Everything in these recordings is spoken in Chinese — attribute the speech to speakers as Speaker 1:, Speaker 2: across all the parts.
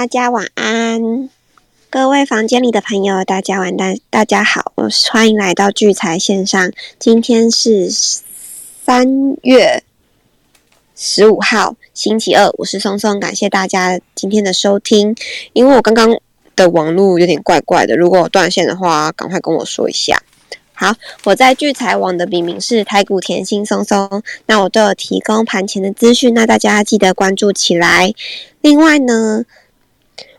Speaker 1: 大家晚安，各位房间里的朋友，大家晚安，大家好，我是欢迎来到聚财线上。今天是三月十五号，星期二，我是松松，感谢大家今天的收听。因为我刚刚的网络有点怪怪的，如果断线的话，赶快跟我说一下。好，我在聚财网的笔名是台股甜心松松，那我都有提供盘前的资讯，那大家记得关注起来。另外呢，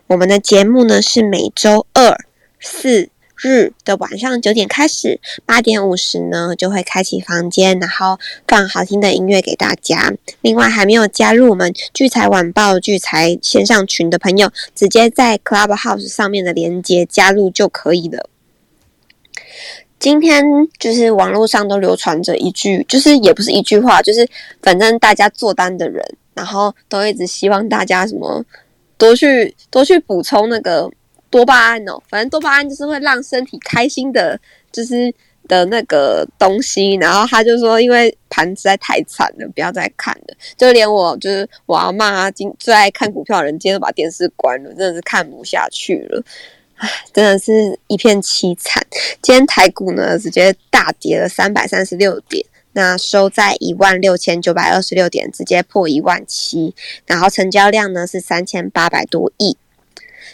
Speaker 1: 我们的节目呢是每周二、四日的晚上九点开始，八点五十呢就会开启房间，然后放好听的音乐给大家。另外，还没有加入我们聚财晚报聚财线上群的朋友，直接在 Clubhouse 上面的连接加入就可以了。今天就是网络上都流传着一句，就是也不是一句话，就是反正大家做单的人，然后都一直希望大家什么多去多去补充那个多巴胺哦，反正多巴胺就是会让身体开心的，就是的那个东西。然后他就说，因为盘实在太惨了，不要再看了。就连我就是我阿妈今最爱看股票的人，今天都把电视关了，真的是看不下去了。唉真的是一片凄惨。今天台股呢，直接大跌了三百三十六点，那收在一万六千九百二十六点，直接破一万七。然后成交量呢是三千八百多亿。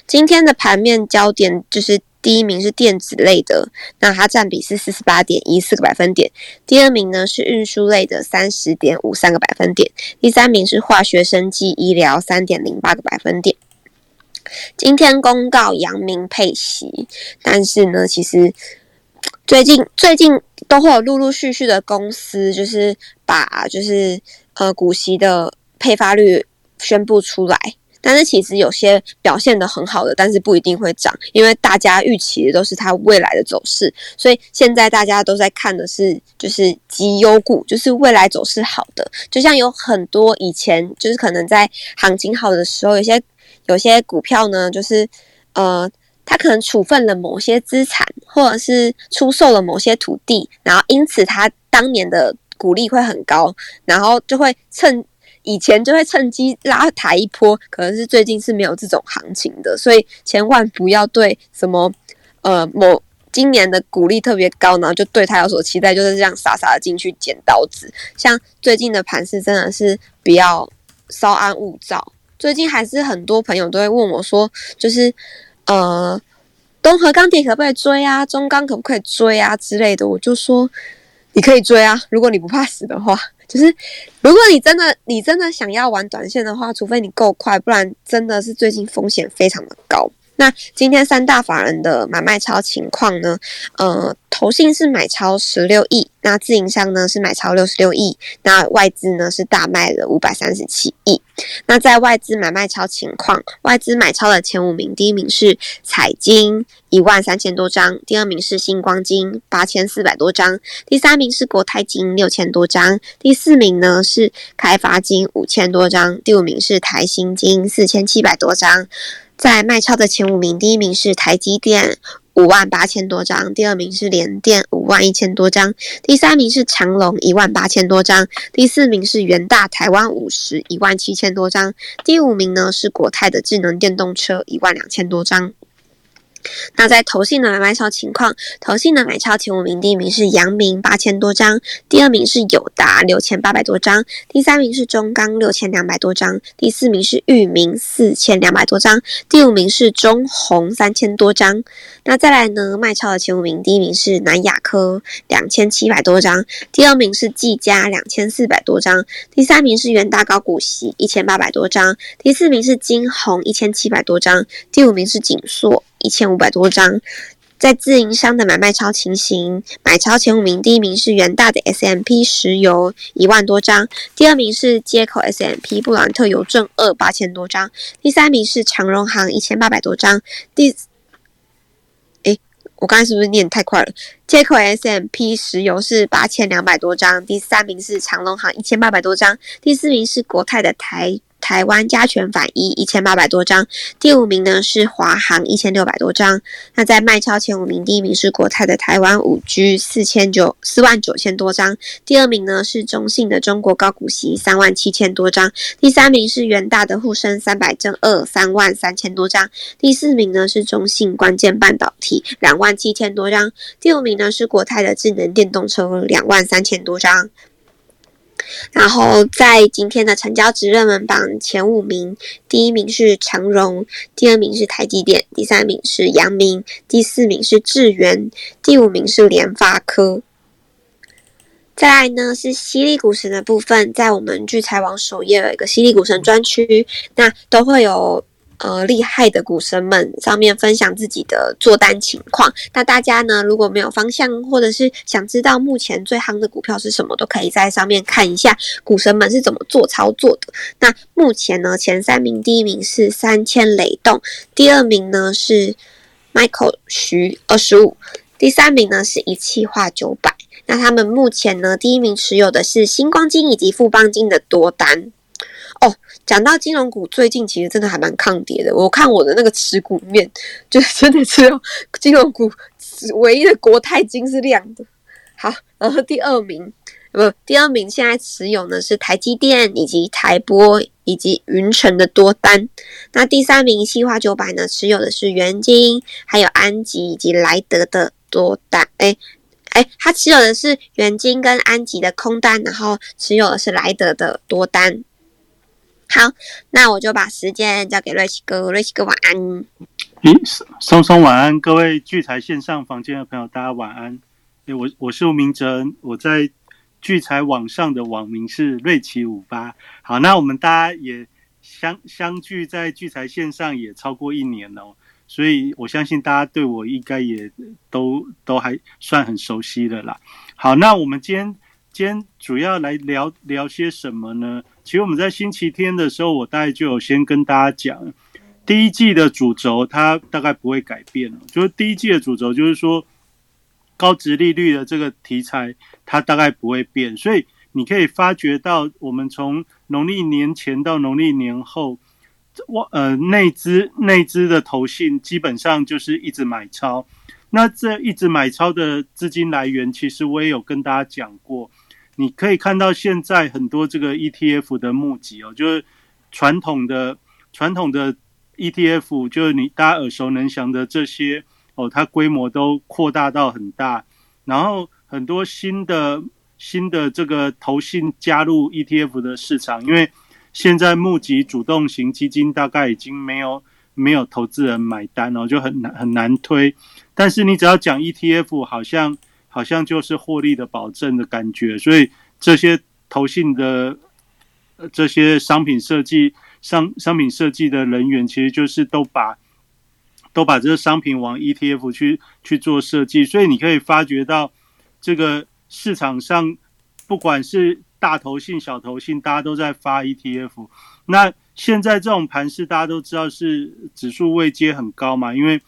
Speaker 1: 今天的盘面焦点就是第一名是电子类的，那它占比是四十八点一四个百分点。第二名呢是运输类的三十点五三个百分点。第三名是化学生技医疗三点零八个百分点。今天公告阳明配息，但是呢，其实最近最近都会有陆陆续续的公司，就是把就是呃股息的配发率宣布出来。但是其实有些表现的很好的，但是不一定会涨，因为大家预期的都是它未来的走势。所以现在大家都在看的是就是绩优股，就是未来走势好的。就像有很多以前就是可能在行情好的时候，有些。有些股票呢，就是呃，他可能处分了某些资产，或者是出售了某些土地，然后因此他当年的股利会很高，然后就会趁以前就会趁机拉抬一波，可能是最近是没有这种行情的，所以千万不要对什么呃某今年的股利特别高，然后就对他有所期待，就是这样傻傻的进去捡刀子。像最近的盘市真的是比较稍安勿躁。最近还是很多朋友都会问我说，就是呃，东河钢铁可不可以追啊？中钢可不可以追啊？之类的，我就说你可以追啊，如果你不怕死的话，就是如果你真的你真的想要玩短线的话，除非你够快，不然真的是最近风险非常的高。那今天三大法人的买卖超情况呢？呃，投信是买超十六亿，那自营商呢是买超六十六亿，那外资呢是大卖了五百三十七亿。那在外资买卖超情况，外资买超的前五名，第一名是彩金一万三千多张，第二名是星光金八千四百多张，第三名是国泰金六千多张，第四名呢是开发金五千多张，第五名是台新金四千七百多张。在卖超的前五名，第一名是台积电五万八千多张，第二名是联电五万一千多张，第三名是长隆一万八千多张，第四名是元大台湾五十一万七千多张，第五名呢是国泰的智能电动车一万两千多张。那在投信的买超情况，投信的买超前五名，第一名是阳明八千多张，第二名是友达六千八百多张，第三名是中钢六千两百多张，第四名是裕民四千两百多张，第五名是中红三千多张。那再来呢，卖超的前五名，第一名是南亚科两千七百多张，第二名是技嘉两千四百多张，第三名是元大高股息一千八百多张，第四名是金红一千七百多张，第五名是锦硕。一千五百多张，在自营商的买卖超情形，买超前五名，第一名是元大的 S M P 石油一万多张，第二名是接口 S M P 布兰特邮政二八千多张，第三名是长荣行一千八百多张，第，诶，我刚才是不是念太快了？接口 S M P 石油是八千两百多张，第三名是长荣行一千八百多张，第四名是国泰的台台湾加权反一一千八百多张，第五名呢是华航一千六百多张。那在卖超前五名，第一名是国泰的台湾五 G 四千九四万九千多张，第二名呢是中信的中国高股息三万七千多张，第三名是元大的沪深三百正二三万三千多张，第四名呢是中信关键半导体两万七千多张，第五名呢是国泰的智能电动车两万三千多张。然后在今天的成交值热门榜前五名，第一名是长荣，第二名是台积电，第三名是阳明，第四名是智源，第五名是联发科。再来呢是犀利股神的部分，在我们聚财网首页有一个犀利股神专区，那都会有。呃，厉害的股神们上面分享自己的做单情况。那大家呢，如果没有方向，或者是想知道目前最夯的股票是什么，都可以在上面看一下股神们是怎么做操作的。那目前呢，前三名，第一名是三千雷动，第二名呢是 Michael 徐二十五，第三名呢是一气化九百。那他们目前呢，第一名持有的是星光金以及富邦金的多单。哦，讲到金融股，最近其实真的还蛮抗跌的。我看我的那个持股面，就真的只有金融股唯一的国泰金是亮的。好，然后第二名，不，第二名现在持有呢是台积电以及台波以及云城的多单。那第三名西化九百呢，持有的是元金，还有安吉以及莱德的多单。哎哎，他持有的是元金跟安吉的空单，然后持有的是莱德的多单。好，那我就把时间交给瑞奇哥，瑞奇哥晚安。
Speaker 2: 咦，松松晚安，各位聚财线上房间的朋友，大家晚安。我我是吴明哲，我在聚财网上的网名是瑞奇五八。好，那我们大家也相相聚在聚财线上也超过一年了，所以我相信大家对我应该也都都还算很熟悉的啦。好，那我们今天。先主要来聊聊些什么呢？其实我们在星期天的时候，我大概就有先跟大家讲，第一季的主轴它大概不会改变了。就是第一季的主轴，就是说高值利率的这个题材，它大概不会变。所以你可以发觉到，我们从农历年前到农历年后，我呃内资内资的投信基本上就是一直买超。那这一直买超的资金来源，其实我也有跟大家讲过。你可以看到现在很多这个 ETF 的募集哦，就是传统的传统的 ETF，就是你大家耳熟能详的这些哦，它规模都扩大到很大，然后很多新的新的这个投信加入 ETF 的市场，因为现在募集主动型基金大概已经没有没有投资人买单哦，就很难很难推。但是你只要讲 ETF，好像。好像就是获利的保证的感觉，所以这些投信的这些商品设计商商品设计的人员，其实就是都把都把这个商品往 ETF 去去做设计，所以你可以发觉到这个市场上不管是大投信、小投信，大家都在发 ETF。那现在这种盘势，大家都知道是指数位阶很高嘛，因为。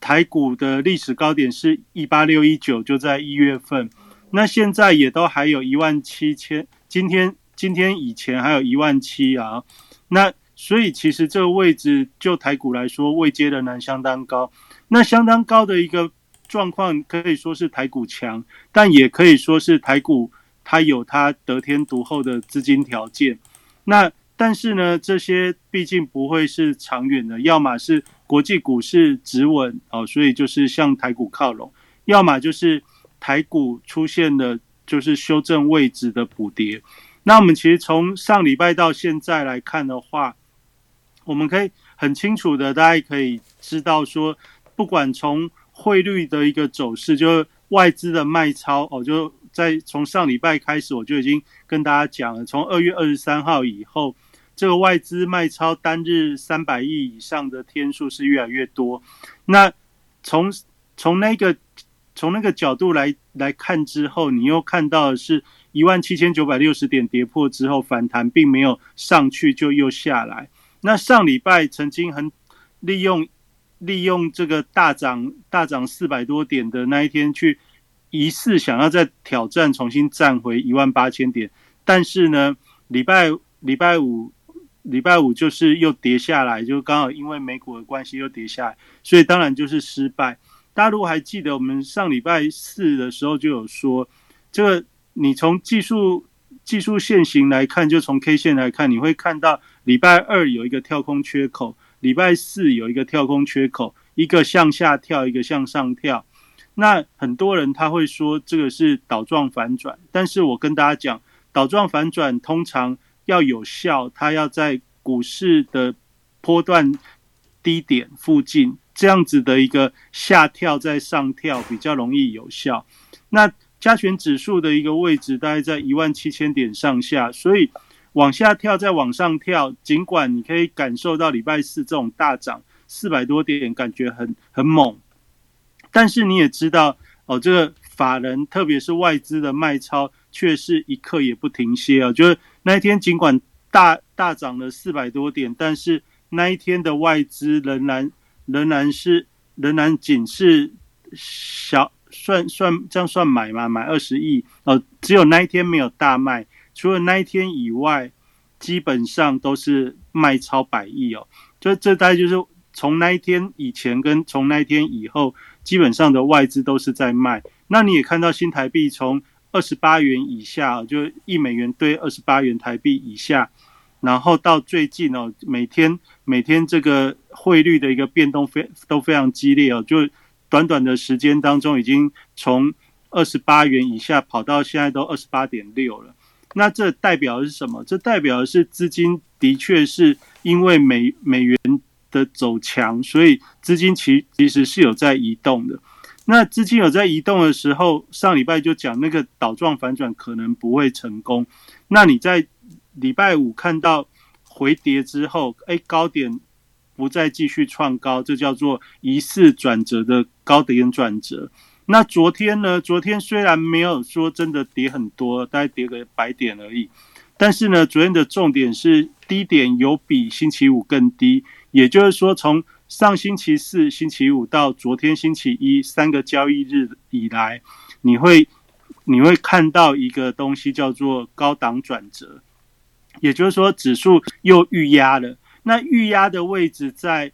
Speaker 2: 台股的历史高点是一八六一九，就在一月份。那现在也都还有一万七千，今天今天以前还有一万七啊。那所以其实这个位置就台股来说，位阶仍然相当高。那相当高的一个状况，可以说是台股强，但也可以说是台股它有它得天独厚的资金条件。那但是呢，这些毕竟不会是长远的，要么是。国际股市止稳哦，所以就是向台股靠拢，要么就是台股出现了就是修正位置的补跌。那我们其实从上礼拜到现在来看的话，我们可以很清楚的，大家可以知道说，不管从汇率的一个走势，就外资的卖超哦，就在从上礼拜开始，我就已经跟大家讲了，从二月二十三号以后。这个外资卖超单日三百亿以上的天数是越来越多。那从从那个从那个角度来来看之后，你又看到是一万七千九百六十点跌破之后反弹，并没有上去就又下来。那上礼拜曾经很利用利用这个大涨大涨四百多点的那一天，去疑似想要再挑战重新站回一万八千点，但是呢，礼拜礼拜五。礼拜五就是又跌下来，就刚好因为美股的关系又跌下来，所以当然就是失败。大家如果还记得，我们上礼拜四的时候就有说，这个你从技术技术线型来看，就从 K 线来看，你会看到礼拜二有一个跳空缺口，礼拜四有一个跳空缺口，一个向下跳，一个向上跳。那很多人他会说这个是倒状反转，但是我跟大家讲，倒状反转通常要有效，它要在股市的波段低点附近这样子的一个下跳再上跳比较容易有效。那加权指数的一个位置大概在一万七千点上下，所以往下跳再往上跳，尽管你可以感受到礼拜四这种大涨四百多点，感觉很很猛。但是你也知道哦，这个法人特别是外资的卖超却是一刻也不停歇啊！就是那一天尽管大大涨了四百多点，但是那一天的外资仍然仍然是仍然仅是小算算这样算买嘛，买二十亿哦，只有那一天没有大卖，除了那一天以外，基本上都是卖超百亿哦。就这大概就是从那一天以前跟从那一天以后。基本上的外资都是在卖，那你也看到新台币从二十八元以下，就一美元兑二十八元台币以下，然后到最近哦，每天每天这个汇率的一个变动非都非常激烈哦，就短短的时间当中，已经从二十八元以下跑到现在都二十八点六了。那这代表的是什么？这代表的是资金的确是因为美美元。的走强，所以资金其其实是有在移动的。那资金有在移动的时候，上礼拜就讲那个倒状反转可能不会成功。那你在礼拜五看到回跌之后，哎，高点不再继续创高，这叫做疑似转折的高点转折。那昨天呢？昨天虽然没有说真的跌很多，大概跌个百点而已，但是呢，昨天的重点是低点有比星期五更低。也就是说，从上星期四、星期五到昨天星期一三个交易日以来，你会你会看到一个东西叫做高档转折，也就是说指数又预压了。那预压的位置在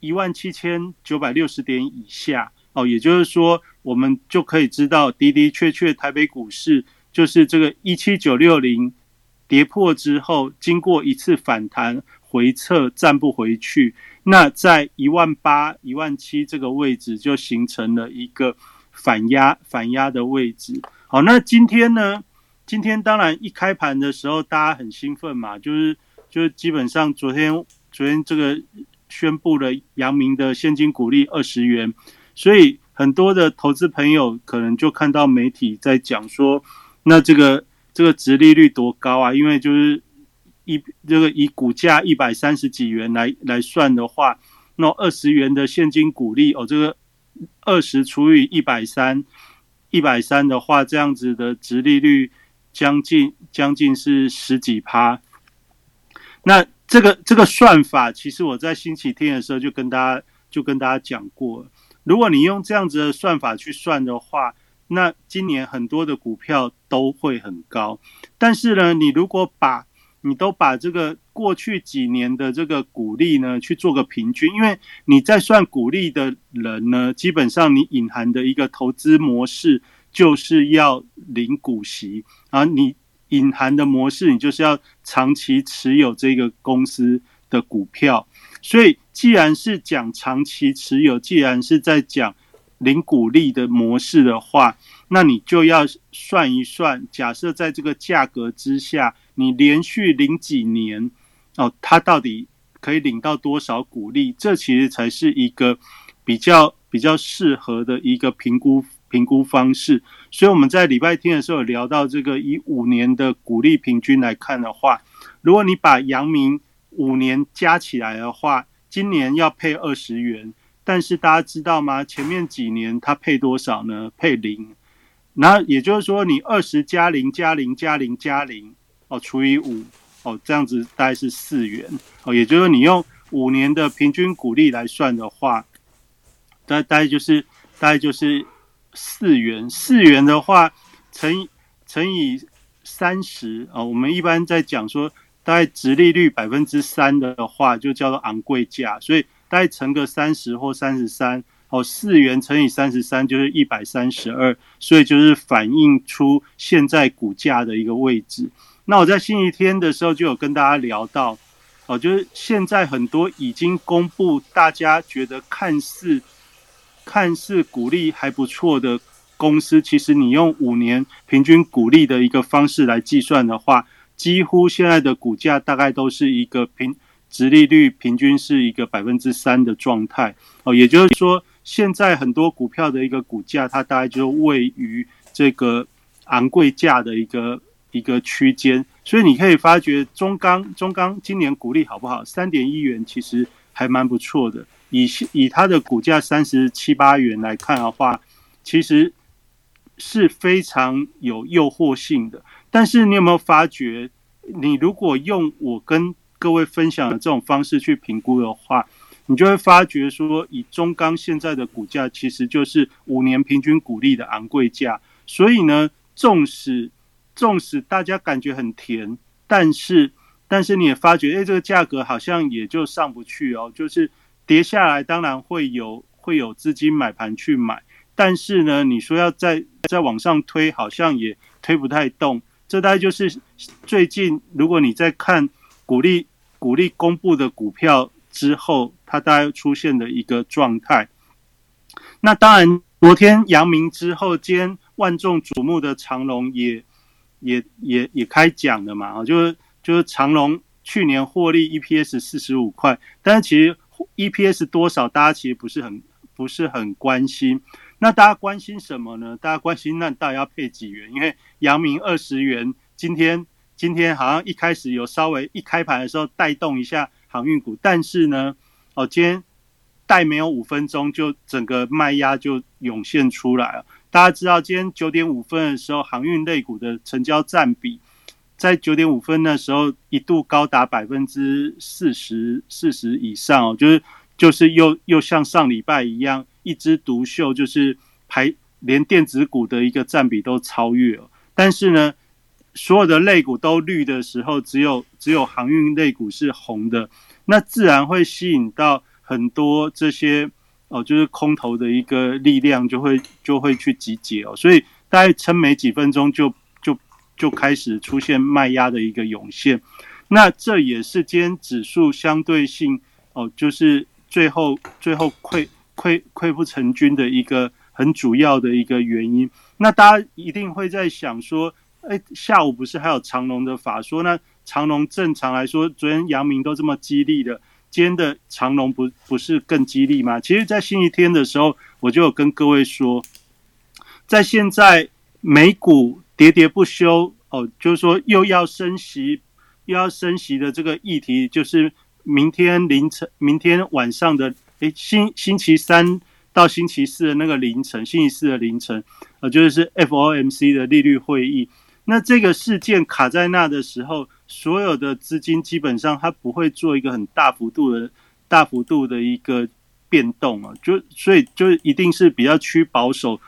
Speaker 2: 一万七千九百六十点以下哦，也就是说，我们就可以知道的的确确台北股市就是这个一七九六零跌破之后，经过一次反弹。回撤站不回去，那在一万八、一万七这个位置就形成了一个反压、反压的位置。好，那今天呢？今天当然一开盘的时候大家很兴奋嘛，就是就是基本上昨天昨天这个宣布了阳明的现金股利二十元，所以很多的投资朋友可能就看到媒体在讲说，那这个这个值利率多高啊？因为就是。一这个以股价一百三十几元来来算的话，那二十元的现金股利哦，这个二十除以一百三，一百三的话，这样子的值利率将近将近是十几趴。那这个这个算法，其实我在星期天的时候就跟大家就跟大家讲过，如果你用这样子的算法去算的话，那今年很多的股票都会很高。但是呢，你如果把你都把这个过去几年的这个股利呢去做个平均，因为你在算股利的人呢，基本上你隐含的一个投资模式就是要领股息，而你隐含的模式你就是要长期持有这个公司的股票。所以，既然是讲长期持有，既然是在讲领股利的模式的话，那你就要算一算，假设在这个价格之下。你连续领几年哦，他到底可以领到多少股利？这其实才是一个比较比较适合的一个评估评估方式。所以我们在礼拜天的时候聊到这个以五年的股利平均来看的话，如果你把阳明五年加起来的话，今年要配二十元，但是大家知道吗？前面几年它配多少呢？配零。那也就是说，你二十加零加零加零加零。哦，除以五，哦，这样子大概是四元，哦，也就是说你用五年的平均股利来算的话，大大概就是大概就是四元，四元的话乘以乘以三十，啊，我们一般在讲说大概直利率百分之三的话，就叫做昂贵价，所以大概乘个三十或三十三，哦，四元乘以三十三就是一百三十二，所以就是反映出现在股价的一个位置。那我在星期天的时候就有跟大家聊到，哦，就是现在很多已经公布，大家觉得看似看似股利还不错的公司，其实你用五年平均股利的一个方式来计算的话。几乎现在的股价大概都是一个平，值利率平均是一个百分之三的状态哦，也就是说，现在很多股票的一个股价，它大概就位于这个昂贵价的一个一个区间，所以你可以发觉中钢中钢今年股利好不好？三点一元其实还蛮不错的，以以它的股价三十七八元来看的话，其实是非常有诱惑性的。但是你有没有发觉，你如果用我跟各位分享的这种方式去评估的话，你就会发觉说，以中钢现在的股价其实就是五年平均股利的昂贵价。所以呢，纵使纵使大家感觉很甜，但是但是你也发觉，哎，这个价格好像也就上不去哦。就是跌下来，当然会有会有资金买盘去买，但是呢，你说要再再往上推，好像也推不太动。这大概就是最近，如果你在看股利股利公布的股票之后，它大概出现的一个状态。那当然，昨天阳明之后，今天万众瞩目的长隆也也也也开讲了嘛？啊，就是就是长隆去年获利 EPS 四十五块，但是其实 EPS 多少，大家其实不是很不是很关心。那大家关心什么呢？大家关心那大家要配几元？因为阳明二十元，今天今天好像一开始有稍微一开盘的时候带动一下航运股，但是呢，哦，今天带没有五分钟，就整个卖压就涌现出来了。大家知道，今天九点五分的时候，航运类股的成交占比在九点五分的时候一度高达百分之四十四十以上哦，就是就是又又像上礼拜一样。一枝独秀，就是排连电子股的一个占比都超越了。但是呢，所有的类股都绿的时候，只有只有航运类股是红的，那自然会吸引到很多这些哦，就是空头的一个力量就会就会去集结哦。所以大概撑没几分钟，就就就开始出现卖压的一个涌现。那这也是今天指数相对性哦，就是最后最后溃。溃溃不成军的一个很主要的一个原因，那大家一定会在想说，哎，下午不是还有长隆的法说？那长隆正常来说，昨天阳明都这么激励的，天的长龙不不是更激励吗？其实，在星期天的时候，我就有跟各位说，在现在美股喋喋不休哦，就是说又要升息，又要升息的这个议题，就是明天凌晨、明天晚上的。诶，星星期三到星期四的那个凌晨，星期四的凌晨，呃，就是 FOMC 的利率会议。那这个事件卡在那的时候，所有的资金基本上它不会做一个很大幅度的、大幅度的一个变动啊，就所以就一定是比较趋保守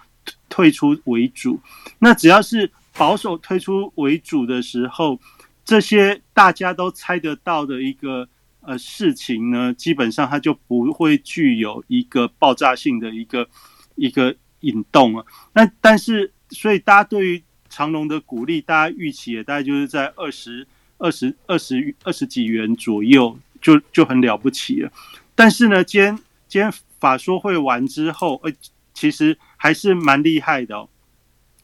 Speaker 2: 退出为主。那只要是保守退出为主的时候，这些大家都猜得到的一个。呃，事情呢，基本上它就不会具有一个爆炸性的一个一个引动啊。那但是，所以大家对于长隆的鼓励，大家预期也大概就是在二十二十二十二十几元左右，就就很了不起了。但是呢，今天今天法说会完之后，呃，其实还是蛮厉害的哦。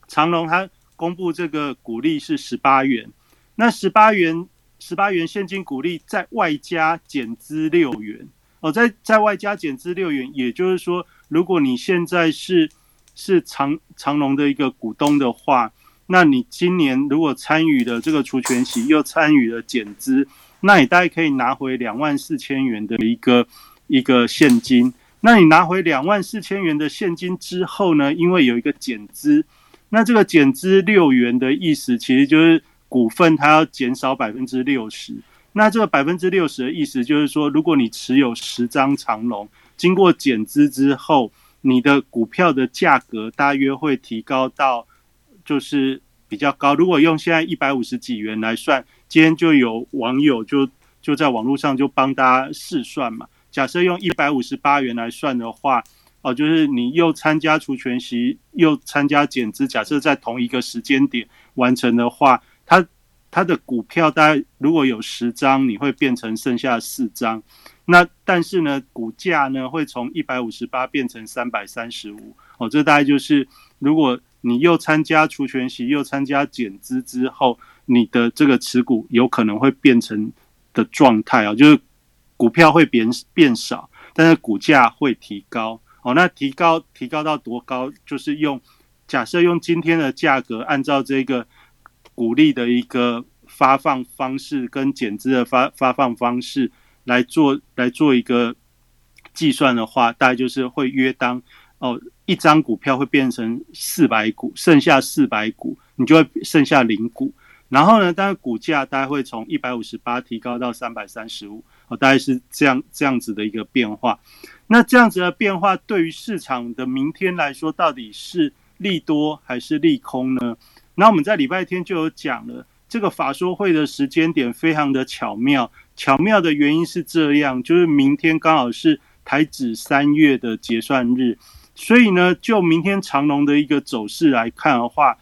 Speaker 2: 长隆它公布这个股利是十八元，那十八元。十八元现金股利，再外加减资六元哦，在在外加减资六元，也就是说，如果你现在是是长长隆的一个股东的话，那你今年如果参与的这个除权息又参与了减资，那你大概可以拿回两万四千元的一个一个现金。那你拿回两万四千元的现金之后呢，因为有一个减资，那这个减资六元的意思，其实就是。股份它要减少百分之六十，那这个百分之六十的意思就是说，如果你持有十张长龙，经过减资之后，你的股票的价格大约会提高到就是比较高。如果用现在一百五十几元来算，今天就有网友就就在网络上就帮大家试算嘛，假设用一百五十八元来算的话，哦，就是你又参加除权息又参加减资，假设在同一个时间点完成的话，它它的股票大概如果有十张，你会变成剩下四张。那但是呢，股价呢会从一百五十八变成三百三十五。哦，这大概就是如果你又参加除权息又参加减资之后，你的这个持股有可能会变成的状态啊，就是股票会变变少，但是股价会提高。哦，那提高提高到多高？就是用假设用今天的价格，按照这个。股利的一个发放方式跟减资的发发放方式来做来做一个计算的话，大概就是会约当哦一张股票会变成四百股，剩下四百股你就会剩下零股。然后呢，当然股价大概会从一百五十八提高到三百三十五，哦，大概是这样这样子的一个变化。那这样子的变化对于市场的明天来说，到底是利多还是利空呢？那我们在礼拜天就有讲了，这个法说会的时间点非常的巧妙。巧妙的原因是这样，就是明天刚好是台指三月的结算日，所以呢，就明天长龙的一个走势来看的话，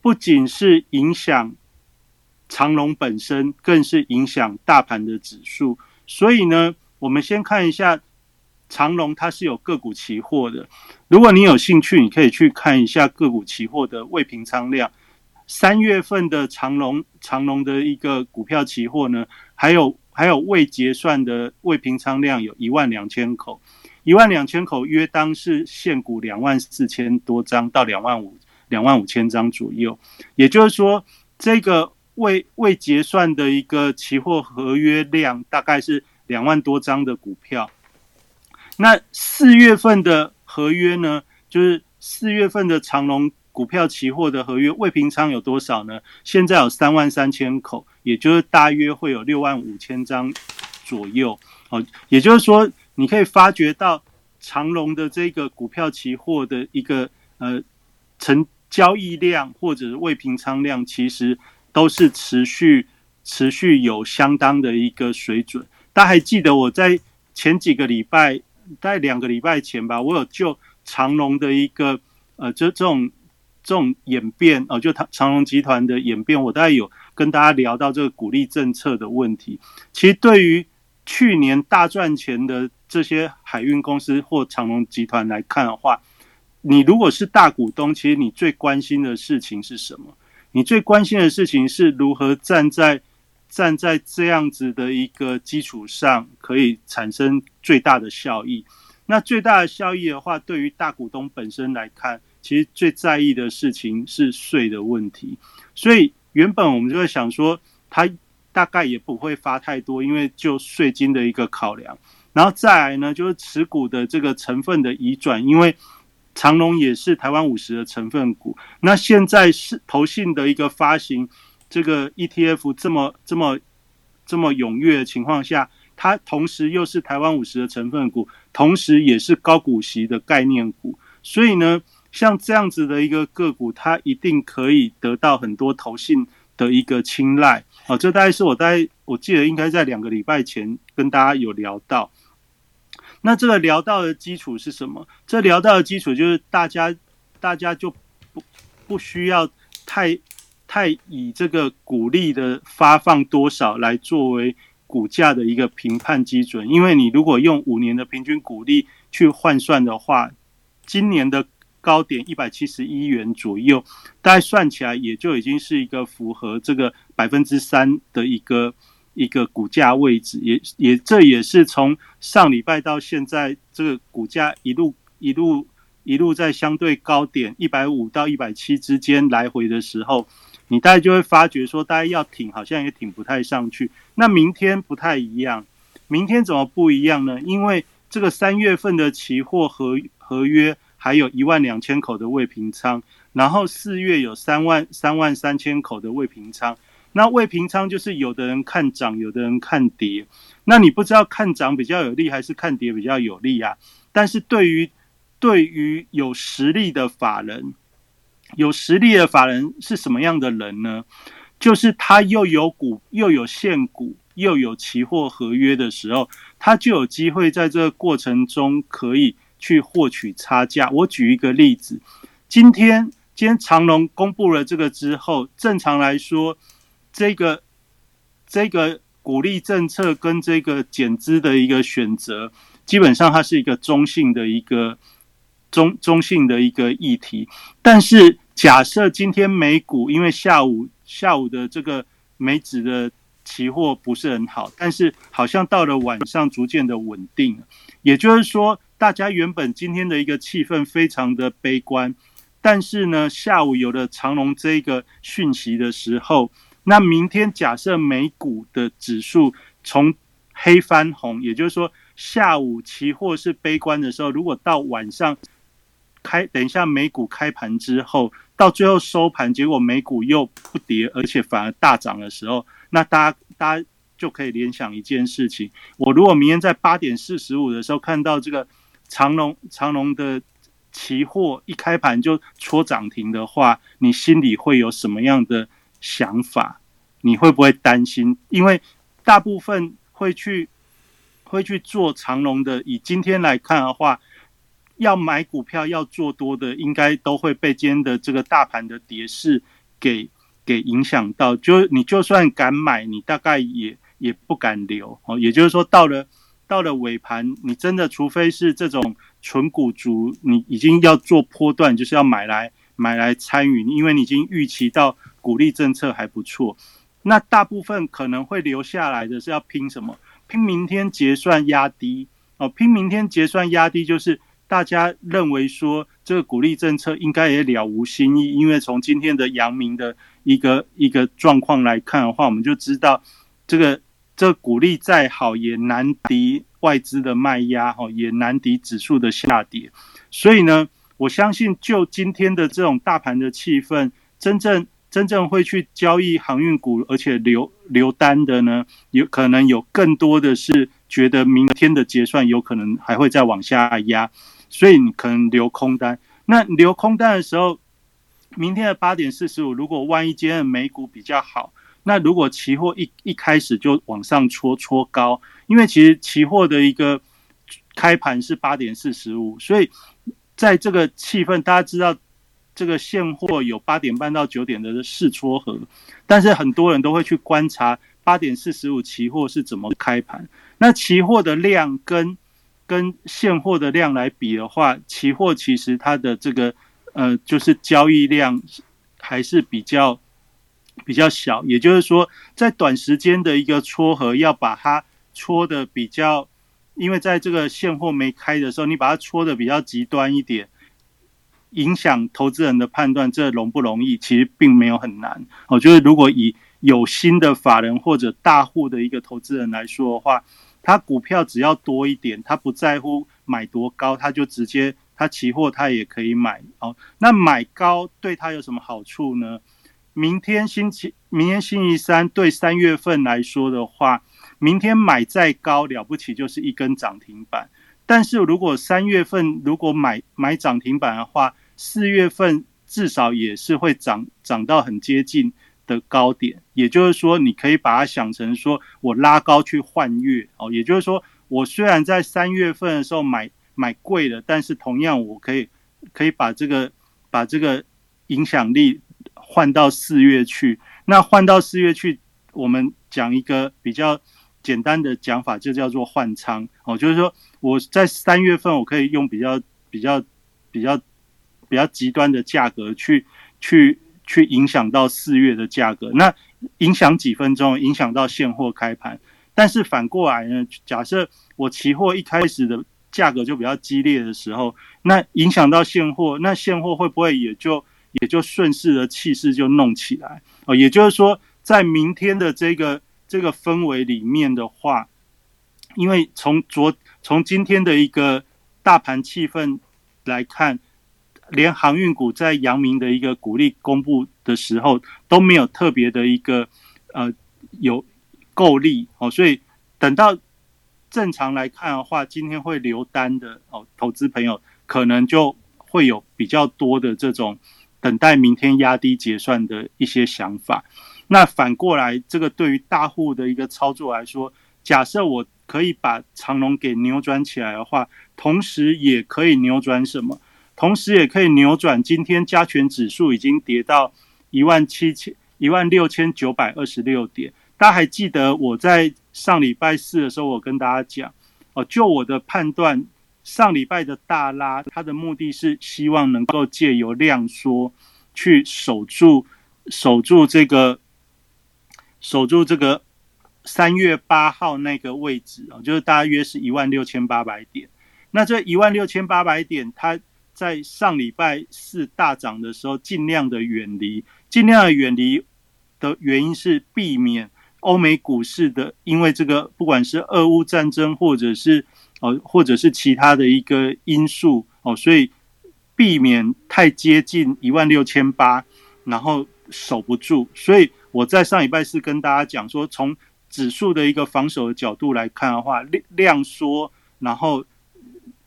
Speaker 2: 不仅是影响长龙本身，更是影响大盘的指数。所以呢，我们先看一下长龙，它是有个股期货的。如果你有兴趣，你可以去看一下个股期货的未平仓量。三月份的长龙长龙的一个股票期货呢，还有还有未结算的未平仓量有一万两千口，一万两千口约当是现股两万四千多张到两万五两万五千张左右，也就是说，这个未未结算的一个期货合约量大概是两万多张的股票。那四月份的合约呢，就是四月份的长隆。股票期货的合约未平仓有多少呢？现在有三万三千口，也就是大约会有六万五千张左右。哦，也就是说，你可以发觉到长隆的这个股票期货的一个呃成交易量或者是未平仓量，其实都是持续持续有相当的一个水准。大家还记得我在前几个礼拜，在两个礼拜前吧，我有就长隆的一个呃，就这种。这种演变哦，就长长隆集团的演变，我大概有跟大家聊到这个鼓励政策的问题。其实对于去年大赚钱的这些海运公司或长隆集团来看的话，你如果是大股东，其实你最关心的事情是什么？你最关心的事情是如何站在站在这样子的一个基础上，可以产生最大的效益。那最大的效益的话，对于大股东本身来看。其实最在意的事情是税的问题，所以原本我们就会想说，他大概也不会发太多，因为就税金的一个考量。然后再来呢，就是持股的这个成分的移转，因为长隆也是台湾五十的成分股。那现在是投信的一个发行，这个 ETF 这么这么这么踊跃的情况下，它同时又是台湾五十的成分股，同时也是高股息的概念股，所以呢。像这样子的一个个股，它一定可以得到很多投信的一个青睐。哦，这大概是我在我记得应该在两个礼拜前跟大家有聊到。那这个聊到的基础是什么？这聊到的基础就是大家大家就不不需要太太以这个股利的发放多少来作为股价的一个评判基准，因为你如果用五年的平均股利去换算的话，今年的。高点一百七十一元左右，大概算起来也就已经是一个符合这个百分之三的一个一个股价位置，也也这也是从上礼拜到现在这个股价一路一路一路在相对高点一百五到一百七之间来回的时候，你大概就会发觉说，大家要挺好像也挺不太上去。那明天不太一样，明天怎么不一样呢？因为这个三月份的期货合合约。还有一万两千口的未平仓，然后四月有三万三万三千口的未平仓。那未平仓就是有的人看涨，有的人看跌。那你不知道看涨比较有利，还是看跌比较有利啊？但是对于对于有实力的法人，有实力的法人是什么样的人呢？就是他又有股又有现股又有期货合约的时候，他就有机会在这个过程中可以去获取差价。我举一个例子，今天今天长隆公布了这个之后，正常来说，这个这个鼓励政策跟这个减资的一个选择，基本上它是一个中性的一个。中中性的一个议题，但是假设今天美股因为下午下午的这个美指的期货不是很好，但是好像到了晚上逐渐的稳定，也就是说，大家原本今天的一个气氛非常的悲观，但是呢，下午有了长隆这一个讯息的时候，那明天假设美股的指数从黑翻红，也就是说下午期货是悲观的时候，如果到晚上。开等一下，美股开盘之后，到最后收盘，结果美股又不跌，而且反而大涨的时候，那大家大家就可以联想一件事情：我如果明天在八点四十五的时候看到这个长隆长隆的期货一开盘就戳涨停的话，你心里会有什么样的想法？你会不会担心？因为大部分会去会去做长龙的，以今天来看的话。要买股票要做多的，应该都会被今天的这个大盘的跌势给给影响到。就你就算敢买，你大概也也不敢留哦。也就是说，到了到了尾盘，你真的除非是这种纯股族，你已经要做波段，就是要买来买来参与，因为你已经预期到鼓励政策还不错。那大部分可能会留下来的是要拼什么？拼明天结算压低哦，拼明天结算压低就是。大家认为说这个鼓励政策应该也了无新意，因为从今天的阳明的一个一个状况来看的话，我们就知道这个这鼓励再好也难敌外资的卖压，哈，也难敌指数的下跌。所以呢，我相信就今天的这种大盘的气氛，真正真正会去交易航运股，而且留留单的呢，有可能有更多的是觉得明天的结算有可能还会再往下压。所以你可能留空单，那留空单的时候，明天的八点四十五，如果万一今天的美股比较好，那如果期货一一开始就往上戳戳高，因为其实期货的一个开盘是八点四十五，所以在这个气氛，大家知道这个现货有八点半到九点的试撮合，但是很多人都会去观察八点四十五期货是怎么开盘，那期货的量跟。跟现货的量来比的话，期货其实它的这个呃，就是交易量还是比较比较小。也就是说，在短时间的一个撮合，要把它撮的比较，因为在这个现货没开的时候，你把它撮的比较极端一点，影响投资人的判断，这容不容易？其实并没有很难。我觉得，如果以有心的法人或者大户的一个投资人来说的话，他股票只要多一点，他不在乎买多高，他就直接他期货他也可以买哦。那买高对他有什么好处呢？明天星期明天星期三对三月份来说的话，明天买再高了不起就是一根涨停板。但是如果三月份如果买买涨停板的话，四月份至少也是会涨涨到很接近。的高点，也就是说，你可以把它想成说，我拉高去换月哦，也就是说，我虽然在三月份的时候买买贵了，但是同样我可以可以把这个把这个影响力换到四月去。那换到四月去，我们讲一个比较简单的讲法，就叫做换仓哦，就是说我在三月份我可以用比较比较比较比较极端的价格去去。去影响到四月的价格，那影响几分钟，影响到现货开盘。但是反过来呢，假设我期货一开始的价格就比较激烈的时候，那影响到现货，那现货会不会也就也就顺势的气势就弄起来？哦，也就是说，在明天的这个这个氛围里面的话，因为从昨从今天的一个大盘气氛来看。连航运股在阳明的一个股利公布的时候都没有特别的一个呃有够力哦，所以等到正常来看的话，今天会留单的哦，投资朋友可能就会有比较多的这种等待明天压低结算的一些想法。那反过来，这个对于大户的一个操作来说，假设我可以把长龙给扭转起来的话，同时也可以扭转什么？同时也可以扭转今天加权指数已经跌到一万七千一万六千九百二十六点。大家还记得我在上礼拜四的时候，我跟大家讲哦，就我的判断，上礼拜的大拉，它的目的是希望能够借由量缩去守住守住这个守住这个三月八号那个位置啊，就是大约是一万六千八百点。那这一万六千八百点，它在上礼拜四大涨的时候，尽量的远离，尽量的远离的原因是避免欧美股市的，因为这个不管是俄乌战争，或者是哦，或者是其他的一个因素哦，所以避免太接近一万六千八，然后守不住。所以我在上礼拜四跟大家讲说，从指数的一个防守的角度来看的话，量量缩，然后。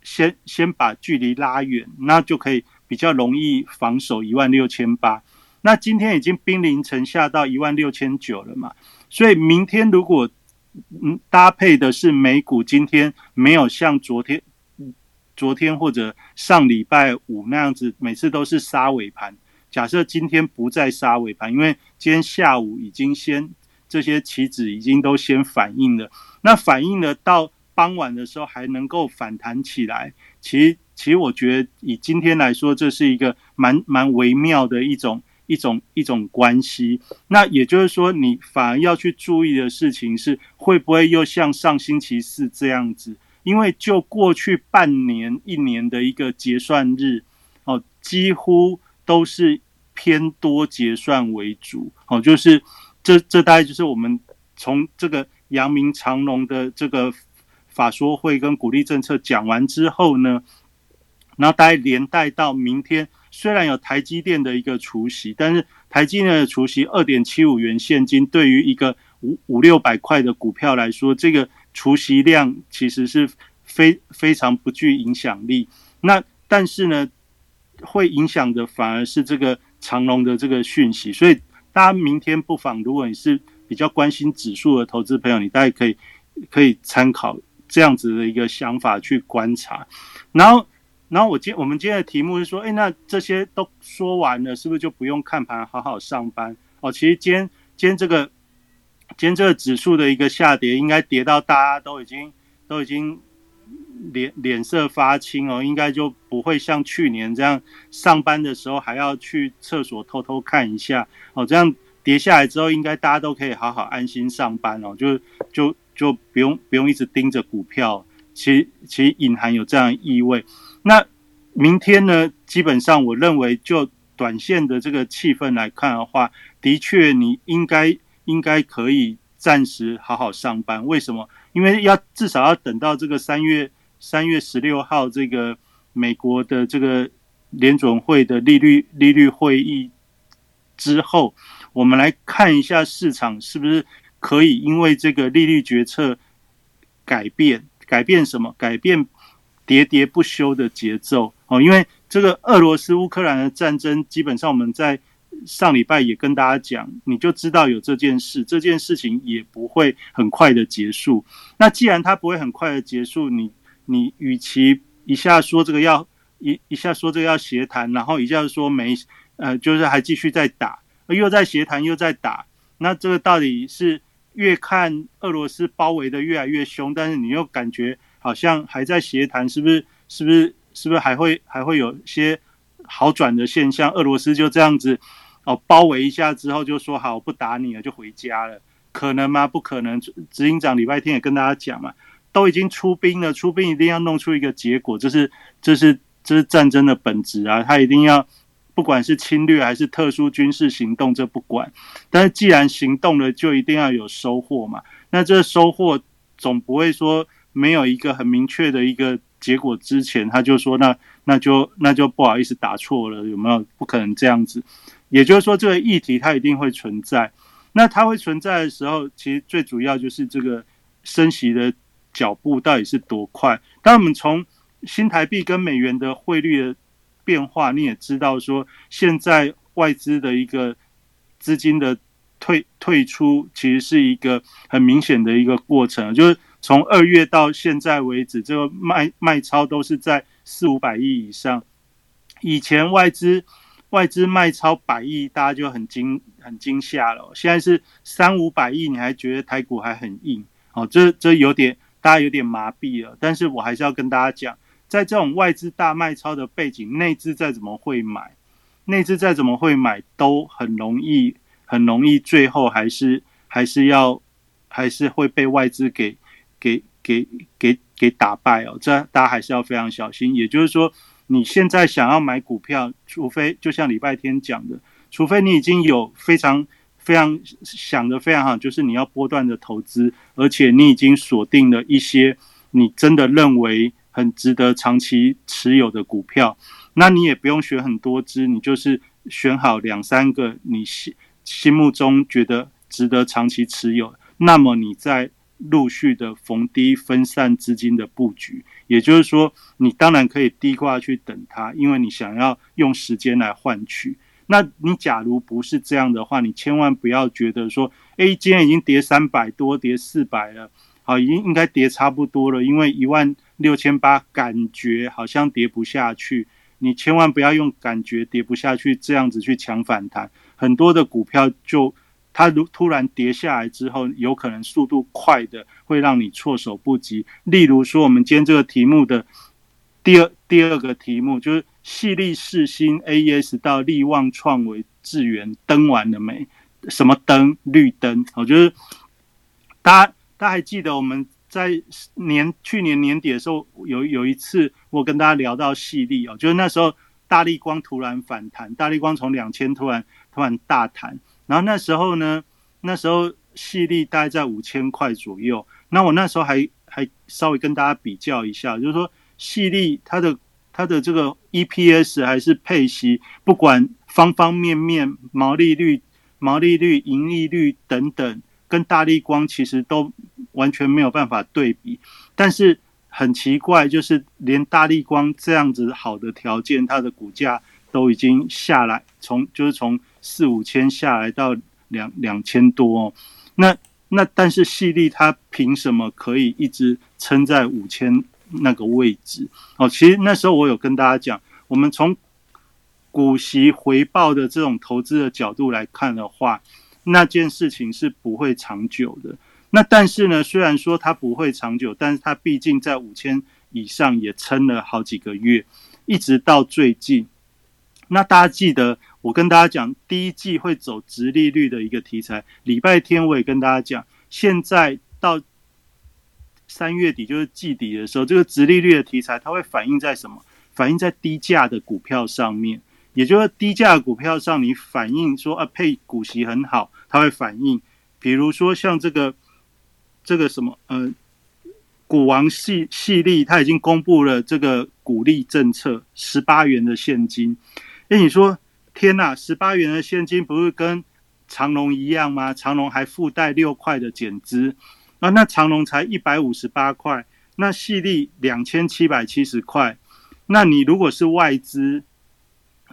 Speaker 2: 先先把距离拉远，那就可以比较容易防守一万六千八。那今天已经兵临城下到一万六千九了嘛，所以明天如果嗯搭配的是美股，今天没有像昨天、昨天或者上礼拜五那样子，每次都是杀尾盘。假设今天不再杀尾盘，因为今天下午已经先这些棋子已经都先反应了，那反应了到。傍晚的时候还能够反弹起来，其实其实我觉得以今天来说，这是一个蛮蛮微妙的一种一种一种关系。那也就是说，你反而要去注意的事情是，会不会又像上星期四这样子？因为就过去半年一年的一个结算日，哦，几乎都是偏多结算为主。哦，就是这这大概就是我们从这个阳明长隆的这个。法说会跟鼓励政策讲完之后呢，然后大概连带到明天，虽然有台积电的一个除息，但是台积电的除息二点七五元现金，对于一个五五六百块的股票来说，这个除息量其实是非非常不具影响力。那但是呢，会影响的反而是这个长隆的这个讯息。所以大家明天不妨，如果你是比较关心指数的投资朋友，你大概可以可以参考。这样子的一个想法去观察，然后，然后我今我们今天的题目是说，哎，那这些都说完了，是不是就不用看盘，好好上班？哦，其实今天今天这个今天这个指数的一个下跌，应该跌到大家都已经都已经脸脸色发青哦，应该就不会像去年这样上班的时候还要去厕所偷偷看一下哦，这样跌下来之后，应该大家都可以好好安心上班哦，就就。就不用不用一直盯着股票，其其实隐含有这样意味。那明天呢？基本上我认为，就短线的这个气氛来看的话，的确你应该应该可以暂时好好上班。为什么？因为要至少要等到这个三月三月十六号这个美国的这个联准会的利率利率会议之后，我们来看一下市场是不是。可以因为这个利率决策改变，改变什么？改变喋喋不休的节奏哦。因为这个俄罗斯乌克兰的战争，基本上我们在上礼拜也跟大家讲，你就知道有这件事，这件事情也不会很快的结束。那既然它不会很快的结束，你你与其一下说这个要一一下说这个要协谈，然后一下说没呃，就是还继续在打，又在协谈又在打，那这个到底是？越看俄罗斯包围的越来越凶，但是你又感觉好像还在协谈，是不是？是不是？是不是还会还会有些好转的现象？俄罗斯就这样子哦，包围一下之后就说好不打你了，就回家了，可能吗？不可能。执行长礼拜天也跟大家讲嘛，都已经出兵了，出兵一定要弄出一个结果，这是这是这是战争的本质啊，他一定要。不管是侵略还是特殊军事行动，这不管。但是既然行动了，就一定要有收获嘛。那这收获总不会说没有一个很明确的一个结果之前，他就说那那就那就不好意思打错了，有没有？不可能这样子。也就是说，这个议题它一定会存在。那它会存在的时候，其实最主要就是这个升息的脚步到底是多快。当我们从新台币跟美元的汇率的。变化你也知道，说现在外资的一个资金的退退出，其实是一个很明显的一个过程，就是从二月到现在为止，这个卖卖超都是在四五百亿以上。以前外资外资卖超百亿，大家就很惊很惊吓了。现在是三五百亿，你还觉得台股还很硬？哦，这这有点大家有点麻痹了。但是我还是要跟大家讲，在这种外资大卖超的背景，内资再怎么会买，内资再怎么会买，都很容易很容易，最后还是还是要还是会被外资给给给给给打败哦。这大家还是要非常小心。也就是说。你现在想要买股票，除非就像礼拜天讲的，除非你已经有非常非常想的非常好，就是你要波段的投资，而且你已经锁定了一些你真的认为很值得长期持有的股票，那你也不用选很多只，你就是选好两三个你心心目中觉得值得长期持有，那么你在。陆续的逢低分散资金的布局，也就是说，你当然可以低挂去等它，因为你想要用时间来换取。那你假如不是这样的话，你千万不要觉得说，哎，今天已经跌三百多，跌四百了，好，已经应该跌差不多了，因为一万六千八感觉好像跌不下去。你千万不要用感觉跌不下去这样子去抢反弹，很多的股票就。它如突然跌下来之后，有可能速度快的会让你措手不及。例如说，我们今天这个题目的第二第二个题目就是“细粒世新 AES 到力旺创维智源登完了没？什么灯？绿灯？我觉得大家大家还记得我们在年去年年底的时候有有一次我跟大家聊到细粒哦，就是那时候大力光突然反弹，大力光从两千突然突然大弹。然后那时候呢，那时候细粒大概在五千块左右。那我那时候还还稍微跟大家比较一下，就是说细粒它的它的这个 EPS 还是配息，不管方方面面，毛利率、毛利率、盈利率等等，跟大力光其实都完全没有办法对比。但是很奇怪，就是连大力光这样子好的条件，它的股价都已经下来，从就是从。四五千下来到两两千多哦，那那但是细粒它凭什么可以一直撑在五千那个位置哦？其实那时候我有跟大家讲，我们从股息回报的这种投资的角度来看的话，那件事情是不会长久的。那但是呢，虽然说它不会长久，但是它毕竟在五千以上也撑了好几个月，一直到最近。那大家记得。我跟大家讲，第一季会走直利率的一个题材。礼拜天我也跟大家讲，现在到三月底就是季底的时候，这个直利率的题材它会反映在什么？反映在低价的股票上面，也就是低价股票上，你反映说啊配股息很好，它会反映。比如说像这个这个什么呃股王系系列，它已经公布了这个股利政策，十八元的现金。哎，你说？天呐，十八元的现金不是跟长隆一样吗？长隆还附带六块的减资，啊，那长隆才一百五十八块，那细粒两千七百七十块，那你如果是外资，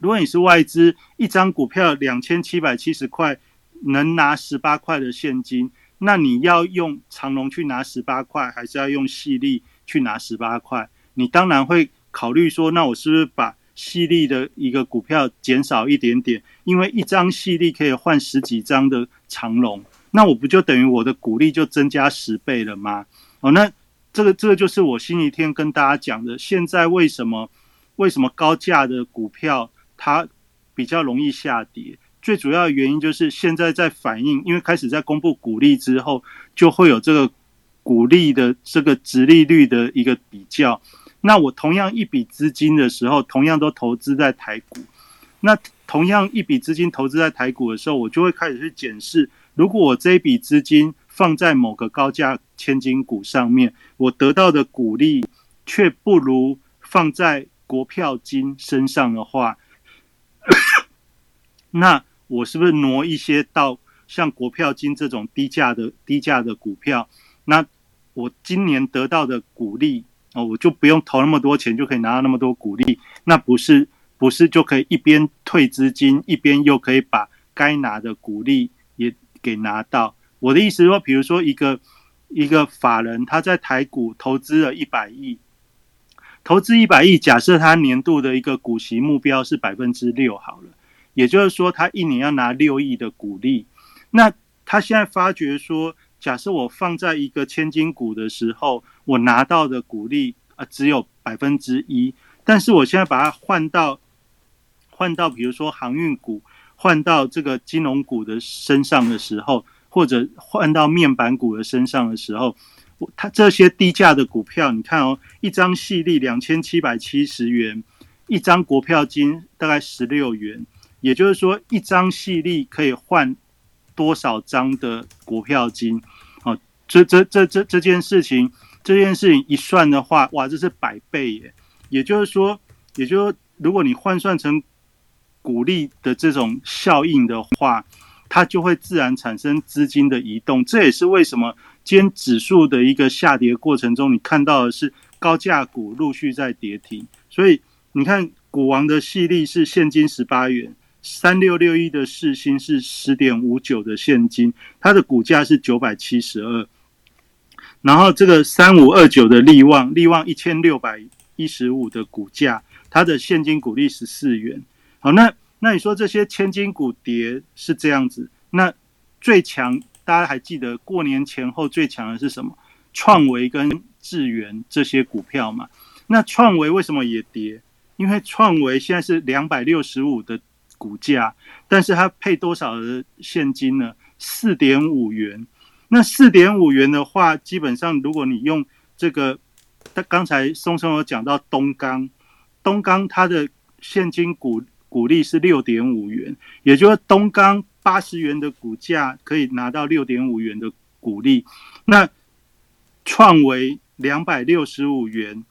Speaker 2: 如果你是外资，一张股票两千七百七十块能拿十八块的现金，那你要用长龙去拿十八块，还是要用细粒去拿十八块？你当然会考虑说，那我是不是把细粒的一个股票减少一点点，因为一张细粒可以换十几张的长龙，那我不就等于我的股利就增加十倍了吗？哦，那这个这个就是我星期天跟大家讲的，现在为什么为什么高价的股票它比较容易下跌？最主要的原因就是现在在反映，因为开始在公布股利之后，就会有这个股利的这个值利率的一个比较。那我同样一笔资金的时候，同样都投资在台股。那同样一笔资金投资在台股的时候，我就会开始去检视，如果我这一笔资金放在某个高价千金股上面，我得到的股利却不如放在国票金身上的话，那我是不是挪一些到像国票金这种低价的低价的股票？那我今年得到的股利？哦，我就不用投那么多钱，就可以拿到那么多股利，那不是不是就可以一边退资金，一边又可以把该拿的股利也给拿到。我的意思说，比如说一个一个法人他在台股投资了一百亿，投资一百亿，假设他年度的一个股息目标是百分之六好了，也就是说他一年要拿六亿的股利。那他现在发觉说，假设我放在一个千金股的时候，我拿到的股利啊只有百分之一，但是我现在把它换到换到比如说航运股。换到这个金融股的身上的时候，或者换到面板股的身上的时候，它这些低价的股票，你看哦，一张细粒两千七百七十元，一张国票金大概十六元，也就是说，一张细粒可以换多少张的国票金？哦，这这这这这件事情，这件事情一算的话，哇，这是百倍耶！也就是说，也就如果你换算成。股利的这种效应的话，它就会自然产生资金的移动。这也是为什么今天指数的一个下跌过程中，你看到的是高价股陆续在跌停。所以你看，股王的细粒是现金十八元，三六六一的市心是十点五九的现金，它的股价是九百七十二。然后这个三五二九的利旺，利旺一千六百一十五的股价，它的现金股利十四元。好，那那你说这些千金股跌是这样子，那最强大家还记得过年前后最强的是什么？创维跟智源这些股票嘛。那创维为什么也跌？因为创维现在是两百六十五的股价，但是它配多少的现金呢？四点五元。那四点五元的话，基本上如果你用这个，他刚才松松有讲到东钢，东钢它的现金股。股利是六点五元，也就是东钢八十元的股价可以拿到六点五元的股利。那创维两百六十五元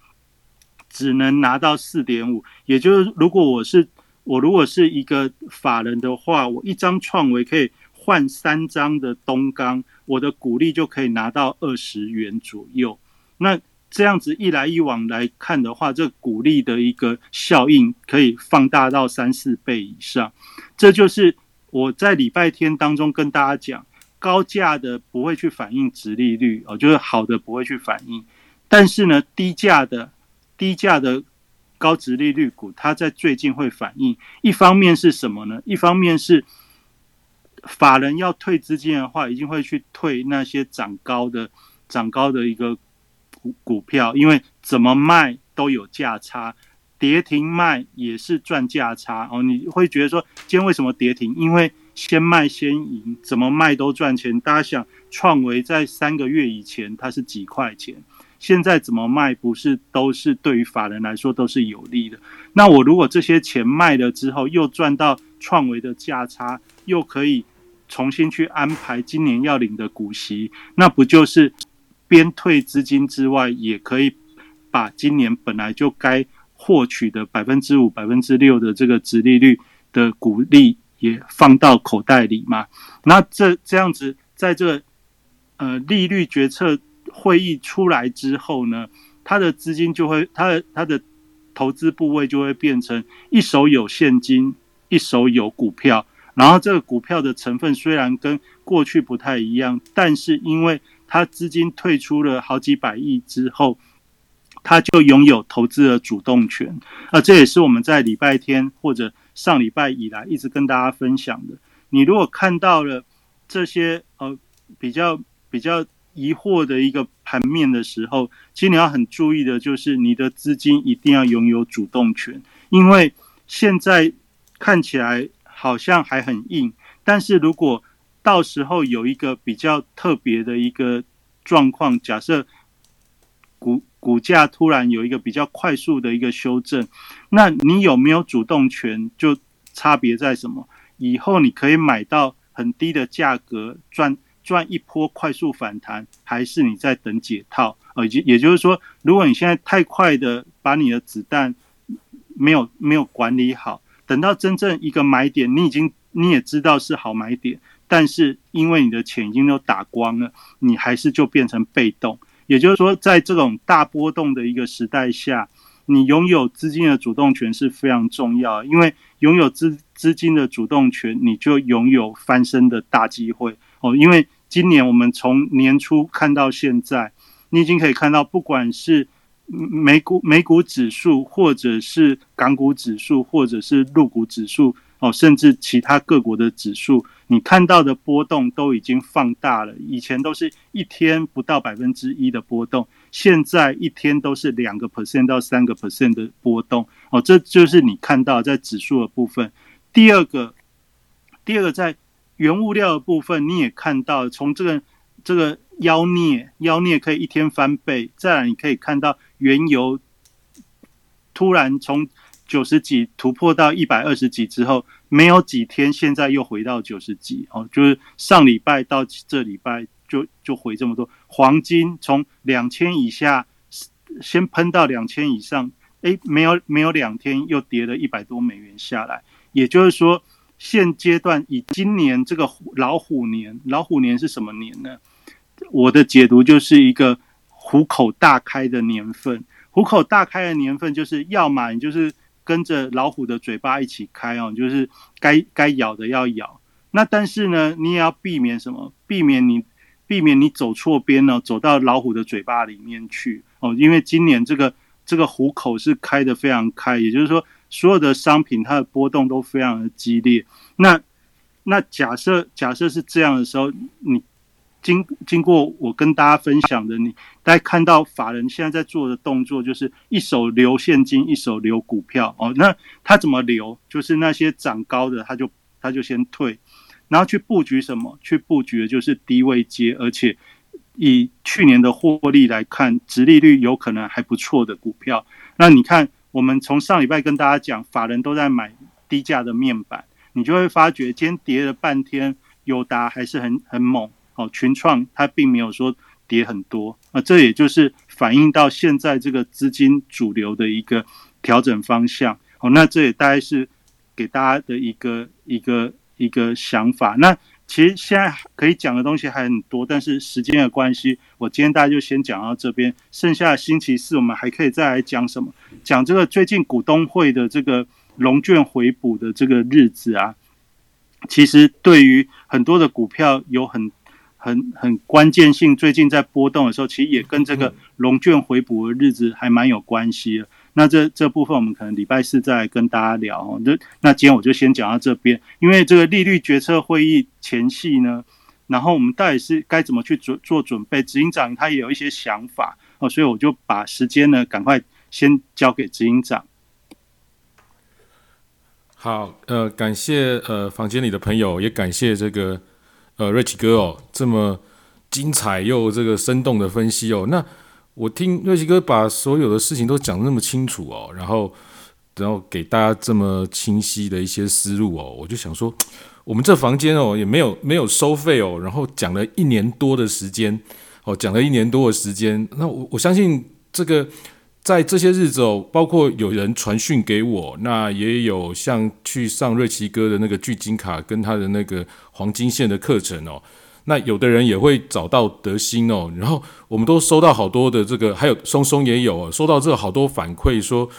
Speaker 2: 只能拿到四点五，也就是如果我是我如果是一个法人的话，我一张创维可以换三张的东钢，我的股利就可以拿到二十元左右。那这样子一来一往来看的话，这股利的一个效应可以放大到三四倍以上。这就是我在礼拜天当中跟大家讲，高价的不会去反映值利率哦，就是好的不会去反映，但是呢，低价的低价的高值利率股，它在最近会反映。一方面是什么呢？一方面是法人要退资金的话，一定会去退那些涨高的涨高的一个。股股票，因为怎么卖都有价差，跌停卖也是赚价差哦。你会觉得说，今天为什么跌停？因为先卖先赢，怎么卖都赚钱。大家想，创维在三个月以前它是几块钱，现在怎么卖不是都是对于法人来说都是有利的。那我如果这些钱卖了之后，又赚到创维的价差，又可以重新去安排今年要领的股息，那不就是？边退资金之外，也可以把今年本来就该获取的百分之五、百分之六的这个值利率的股利也放到口袋里嘛？那这这样子，在这呃利率决策会议出来之后呢，他的资金就会，他的他的投资部位就会变成一手有现金，一手有股票，然后这个股票的成分虽然跟过去不太一样，但是因为他资金退出了好几百亿之后，他就拥有投资的主动权。啊，这也是我们在礼拜天或者上礼拜以来一直跟大家分享的。你如果看到了这些呃比较比较疑惑的一个盘面的时候，其实你要很注意的就是你的资金一定要拥有主动权，因为现在看起来好像还很硬，但是如果到时候有一个比较特别的一个状况，假设股股价突然有一个比较快速的一个修正，那你有没有主动权？就差别在什么？以后你可以买到很低的价格赚赚一波快速反弹，还是你在等解套？呃，也也就是说，如果你现在太快的把你的子弹没有没有管理好，等到真正一个买点，你已经你也知道是好买点。但是因为你的钱已经都打光了，你还是就变成被动。也就是说，在这种大波动的一个时代下，你拥有资金的主动权是非常重要。因为拥有资资金的主动权，你就拥有翻身的大机会。哦，因为今年我们从年初看到现在，你已经可以看到，不管是美股美股指数，或者是港股指数，或者是陆股指数，哦，甚至其他各国的指数，你看到的波动都已经放大了。以前都是一天不到百分之一的波动，现在一天都是两个 percent 到三个 percent 的波动。哦，这就是你看到在指数的部分。第二个，第二个在原物料的部分，你也看到从这个这个妖孽妖孽可以一天翻倍，再来你可以看到原油突然从九十几突破到一百二十几之后，没有几天，现在又回到九十几哦，就是上礼拜到这礼拜就就回这么多。黄金从两千以下先喷到两千以上。哎，没有没有两天又跌了一百多美元下来，也就是说，现阶段以今年这个虎老虎年，老虎年是什么年呢？我的解读就是一个虎口大开的年份。虎口大开的年份，就是要么你就是跟着老虎的嘴巴一起开哦，就是该该咬的要咬。那但是呢，你也要避免什么？避免你避免你走错边了，走到老虎的嘴巴里面去哦，因为今年这个。这个虎口是开的非常开，也就是说，所有的商品它的波动都非常的激烈。那那假设假设是这样的时候，你经经过我跟大家分享的，你大家看到法人现在在做的动作，就是一手留现金，一手留股票哦。那他怎么留？就是那些涨高的，他就他就先退，然后去布局什么？去布局的就是低位接，而且。以去年的获利来看，殖利率有可能还不错的股票。那你看，我们从上礼拜跟大家讲，法人都在买低价的面板，你就会发觉今天跌了半天，友达还是很很猛哦。群创它并没有说跌很多啊，这也就是反映到现在这个资金主流的一个调整方向哦。那这也大概是给大家的一个一个一个想法。那其实现在可以讲的东西还很多，但是时间的关系，我今天大家就先讲到这边。剩下星期四我们还可以再来讲什么？讲这个最近股东会的这个龙卷回补的这个日子啊，其实对于很多的股票有很很很关键性。最近在波动的时候，其实也跟这个龙卷回补的日子还蛮有关系的。那这这部分我们可能礼拜四再跟大家聊。那那今天我就先讲到这边，因为这个利率决策会议前夕呢，然后我们到底是该怎么去做做准备？执行长他也有一些想法哦，所以我就把时间呢赶快先交给执行长。
Speaker 3: 好，呃，感谢呃房间里的朋友，也感谢这个呃瑞奇哥哦，这么精彩又这个生动的分析哦，那。我听瑞奇哥把所有的事情都讲那么清楚哦，然后，然后给大家这么清晰的一些思路哦，我就想说，我们这房间哦也没有没有收费哦，然后讲了一年多的时间哦，讲了一年多的时间，那我我相信这个在这些日子哦，包括有人传讯给我，那也有像去上瑞奇哥的那个聚金卡跟他的那个黄金线的课程哦。那有的人也会找到德心哦，然后我们都收到好多的这个，还有松松也有哦收到这个好多反馈说，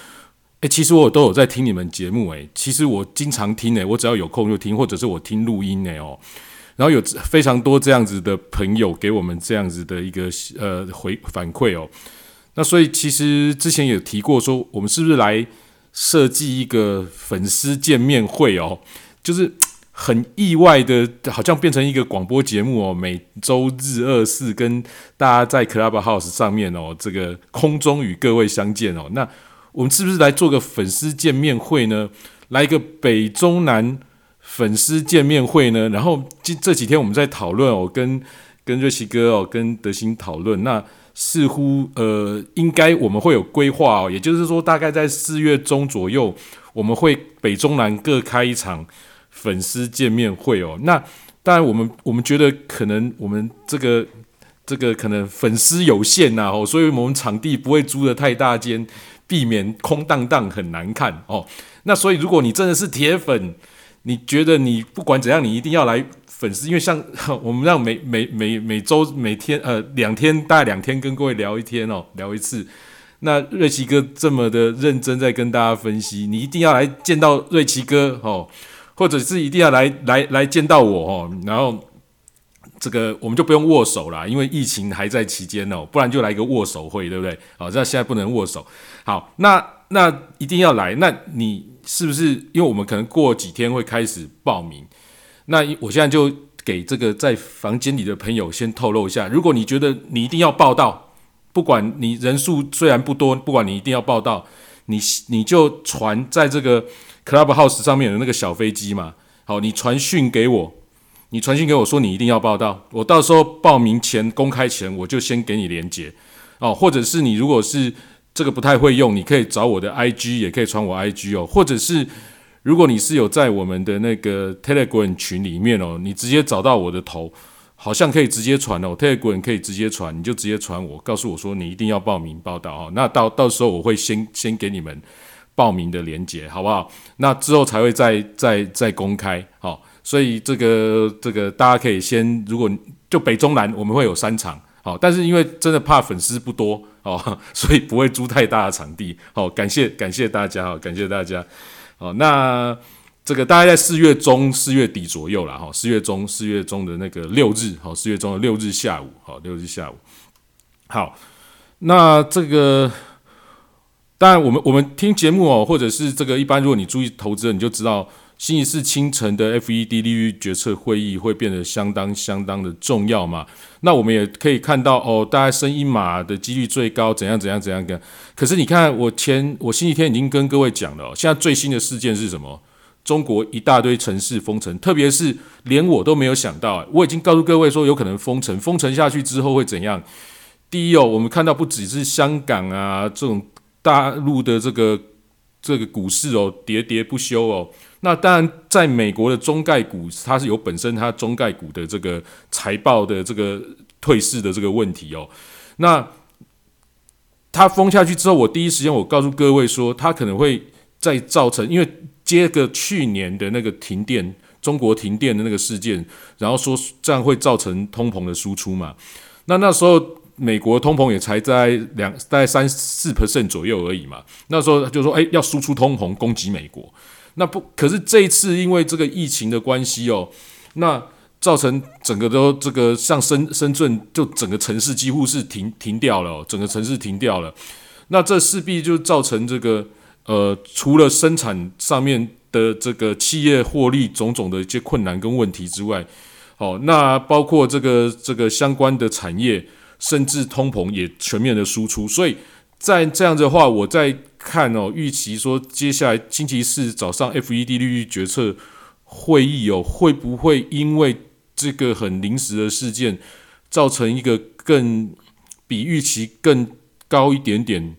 Speaker 3: 诶，其实我都有在听你们节目诶，其实我经常听诶，我只要有空就听，或者是我听录音诶哦，然后有非常多这样子的朋友给我们这样子的一个呃回反馈哦，那所以其实之前有提过说，我们是不是来设计一个粉丝见面会哦，就是。很意外的，好像变成一个广播节目哦。每周日二四跟大家在 Clubhouse 上面哦，这个空中与各位相见哦。那我们是不是来做个粉丝见面会呢？来一个北中南粉丝见面会呢？然后这这几天我们在讨论哦，跟跟瑞奇哥哦，跟德兴讨论。那似乎呃，应该我们会有规划哦，也就是说，大概在四月中左右，我们会北中南各开一场。粉丝见面会哦，那当然我们我们觉得可能我们这个这个可能粉丝有限呐哦，所以我们场地不会租的太大间，避免空荡荡很难看哦。那所以如果你真的是铁粉，你觉得你不管怎样，你一定要来粉丝，因为像 我们让每每每每周每天呃两天大概两天跟各位聊一天哦，聊一次。那瑞奇哥这么的认真在跟大家分析，你一定要来见到瑞奇哥哦。或者是一定要来来来见到我哦，然后这个我们就不用握手啦，因为疫情还在期间哦，不然就来一个握手会，对不对？好，那现在不能握手。好，那那一定要来，那你是不是？因为我们可能过几天会开始报名，那我现在就给这个在房间里的朋友先透露一下，如果你觉得你一定要报到，不管你人数虽然不多，不管你一定要报到，你你就传在这个 Clubhouse 上面的那个小飞机嘛，好，你传讯给我。你传讯给我说你一定要报到，我到时候报名前公开前我就先给你连接哦，或者是你如果是这个不太会用，你可以找我的 IG，也可以传我 IG 哦，或者是如果你是有在我们的那个 Telegram 群里面哦，你直接找到我的头，好像可以直接传哦泰国人可以直接传，你就直接传我，告诉我说你一定要报名报道哦，那到到时候我会先先给你们报名的连接，好不好？那之后才会再再再公开好。所以这个这个大家可以先，如果就北中南我们会有三场，好，但是因为真的怕粉丝不多哦，所以不会租太大的场地。好，感谢感谢大家哦，感谢大家。好，那这个大概在四月中、四月底左右了哈，四月中、四月中的那个六日，好，四月中的六日下午，好，六日下午。好，那这个当然我们我们听节目哦，或者是这个一般，如果你注意投资，你就知道。星期四清晨的 FED 利率决策会议会变得相当相当的重要嘛？那我们也可以看到哦，大概升一码的几率最高，怎样怎样怎样的。可是你看，我前我星期天已经跟各位讲了，现在最新的事件是什么？中国一大堆城市封城，特别是连我都没有想到，我已经告诉各位说有可能封城，封城下去之后会怎样？第一哦，我们看到不只是香港啊这种大陆的这个这个股市哦，喋喋不休哦。那当然，在美国的中概股，它是有本身它中概股的这个财报的这个退市的这个问题哦。那它封下去之后，我第一时间我告诉各位说，它可能会再造成，因为接个去年的那个停电，中国停电的那个事件，然后说这样会造成通膨的输出嘛。那那时候美国通膨也才在两大概三四 percent 左右而已嘛。那时候就说，哎，要输出通膨攻击美国。那不可是这一次因为这个疫情的关系哦，那造成整个都这个像深深圳就整个城市几乎是停停掉了，整个城市停掉了。那这势必就造成这个呃，除了生产上面的这个企业获利种种的一些困难跟问题之外，好，那包括这个这个相关的产业，甚至通膨也全面的输出，所以。在这样的话，我在看哦，预期说接下来星期四早上 FED 利率决策会议哦，会不会因为这个很临时的事件，造成一个更比预期更高一点点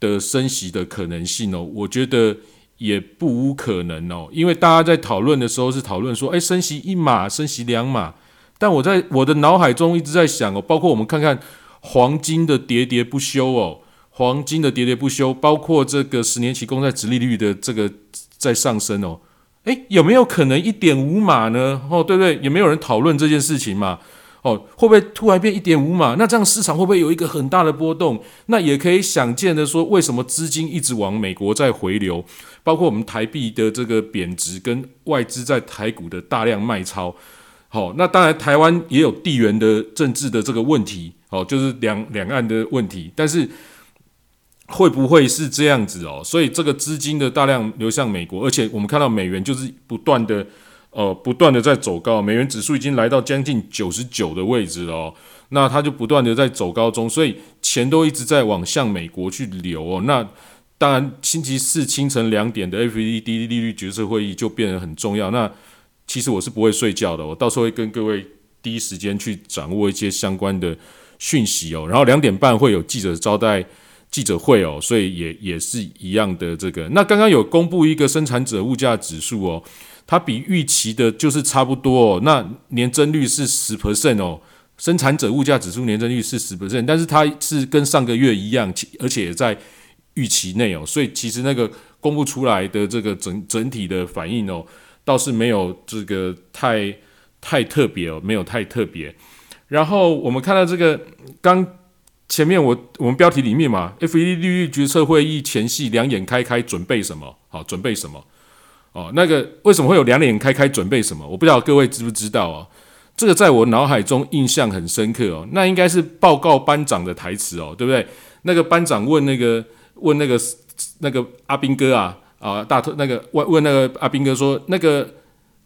Speaker 3: 的升息的可能性哦？我觉得也不无可能哦，因为大家在讨论的时候是讨论说，哎，升息一码，升息两码，但我在我的脑海中一直在想哦，包括我们看看黄金的喋喋不休哦。黄金的喋喋不休，包括这个十年期公债殖利率的这个在上升哦，诶，有没有可能一点五码呢？哦，对不对？也没有人讨论这件事情嘛？哦，会不会突然变一点五码？那这样市场会不会有一个很大的波动？那也可以想见的说，为什么资金一直往美国在回流？包括我们台币的这个贬值，跟外资在台股的大量卖超。好，那当然台湾也有地缘的政治的这个问题，哦，就是两两岸的问题，但是。会不会是这样子哦？所以这个资金的大量流向美国，而且我们看到美元就是不断的，呃，不断的在走高，美元指数已经来到将近九十九的位置了哦。那它就不断的在走高中，所以钱都一直在往向美国去流哦。那当然，星期四清晨两点的 FED 利率决策会议就变得很重要。那其实我是不会睡觉的，我到时候会跟各位第一时间去掌握一些相关的讯息哦。然后两点半会有记者招待。记者会哦，所以也也是一样的这个。那刚刚有公布一个生产者物价指数哦，它比预期的就是差不多哦。那年增率是十 percent 哦，生产者物价指数年增率是十 percent，但是它是跟上个月一样，而且也在预期内哦。所以其实那个公布出来的这个整整体的反应哦，倒是没有这个太太特别哦，没有太特别。然后我们看到这个刚。前面我我们标题里面嘛，F E D 利率决策会议前夕两眼开开准备什么？好，准备什么？哦，那个为什么会有两眼开开准备什么？我不知道各位知不知道哦。这个在我脑海中印象很深刻哦。那应该是报告班长的台词哦，对不对？那个班长问那个问那个那个阿兵哥啊啊大特那个问问那个阿兵哥说那个。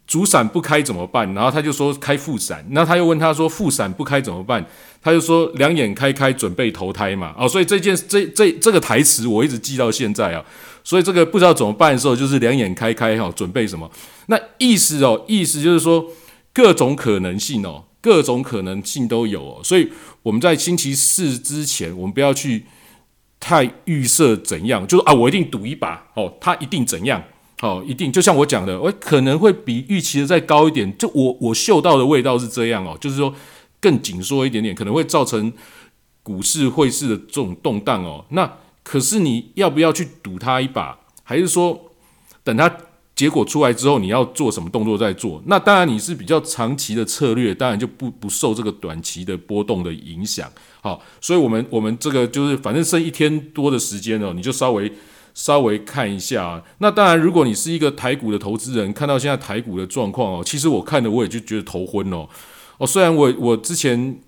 Speaker 3: 主伞不开怎么办？然后他就说开副伞。那他又问他说副伞不开怎么办？他就说两眼开开准备投胎嘛。哦，所以这件这这这个台词我一直记到现在啊。所以这个不知道怎么办的时候，就是两眼开开哈，准备什么？那意思哦，意思就是说各种可能性哦，各种可能性都有哦。所以我们在星期四之前，我们不要去太预设怎样，就是啊，我一定赌一把哦，他一定怎样。哦，一定就像我讲的，我可能会比预期的再高一点。就我我嗅到的味道是这样哦，就是说更紧缩一点点，可能会造成股市汇市的这种动荡哦。那可是你要不要去赌它一把？还是说等它结果出来之后，你要做什么动作再做？那当然你是比较长期的策略，当然就不不受这个短期的波动的影响。好，所以我们我们这个就是反正剩一天多的时间哦，你就稍微。稍微看一下，那当然，如果你是一个台股的投资人，看到现在台股的状况哦，其实我看的我也就觉得头昏哦。哦，虽然我我之前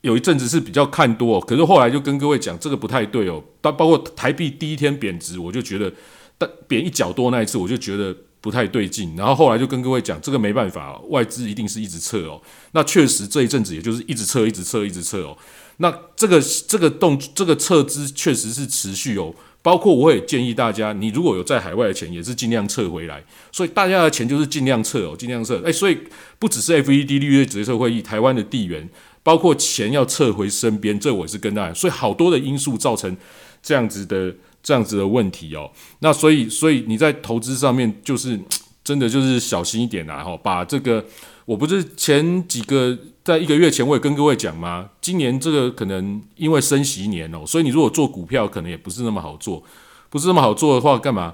Speaker 3: 有一阵子是比较看多，可是后来就跟各位讲，这个不太对哦。包包括台币第一天贬值，我就觉得，但贬一角多那一次，我就觉得不太对劲。然后后来就跟各位讲，这个没办法，外资一定是一直撤哦。那确实这一阵子也就是一直撤，一直撤，一直撤哦。那这个这个动这个撤资确实是持续哦。包括我也建议大家，你如果有在海外的钱，也是尽量撤回来。所以大家的钱就是尽量撤哦，尽量撤。哎，所以不只是 FED 利率决策会议，台湾的地缘，包括钱要撤回身边，这我也是跟大家。所以好多的因素造成这样子的这样子的问题哦。那所以所以你在投资上面就是真的就是小心一点啊，哈，把这个我不是前几个。在一个月前，我也跟各位讲吗，今年这个可能因为升息年哦，所以你如果做股票，可能也不是那么好做，不是那么好做的话，干嘛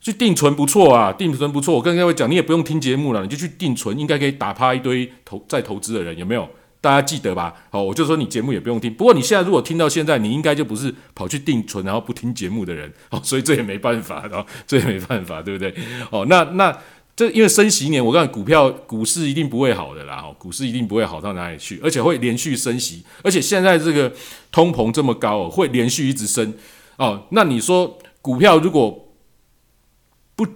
Speaker 3: 去定存不错啊？定存不错，我跟各位讲，你也不用听节目了，你就去定存，应该可以打趴一堆投在投资的人，有没有？大家记得吧？好，我就说你节目也不用听。不过你现在如果听到现在，你应该就不是跑去定存然后不听节目的人，哦，所以这也没办法，然后这也没办法，对不对？哦，那那。这因为升息年，我告诉你，股票股市一定不会好的啦，股市一定不会好到哪里去，而且会连续升息，而且现在这个通膨这么高哦，会连续一直升哦。那你说股票如果不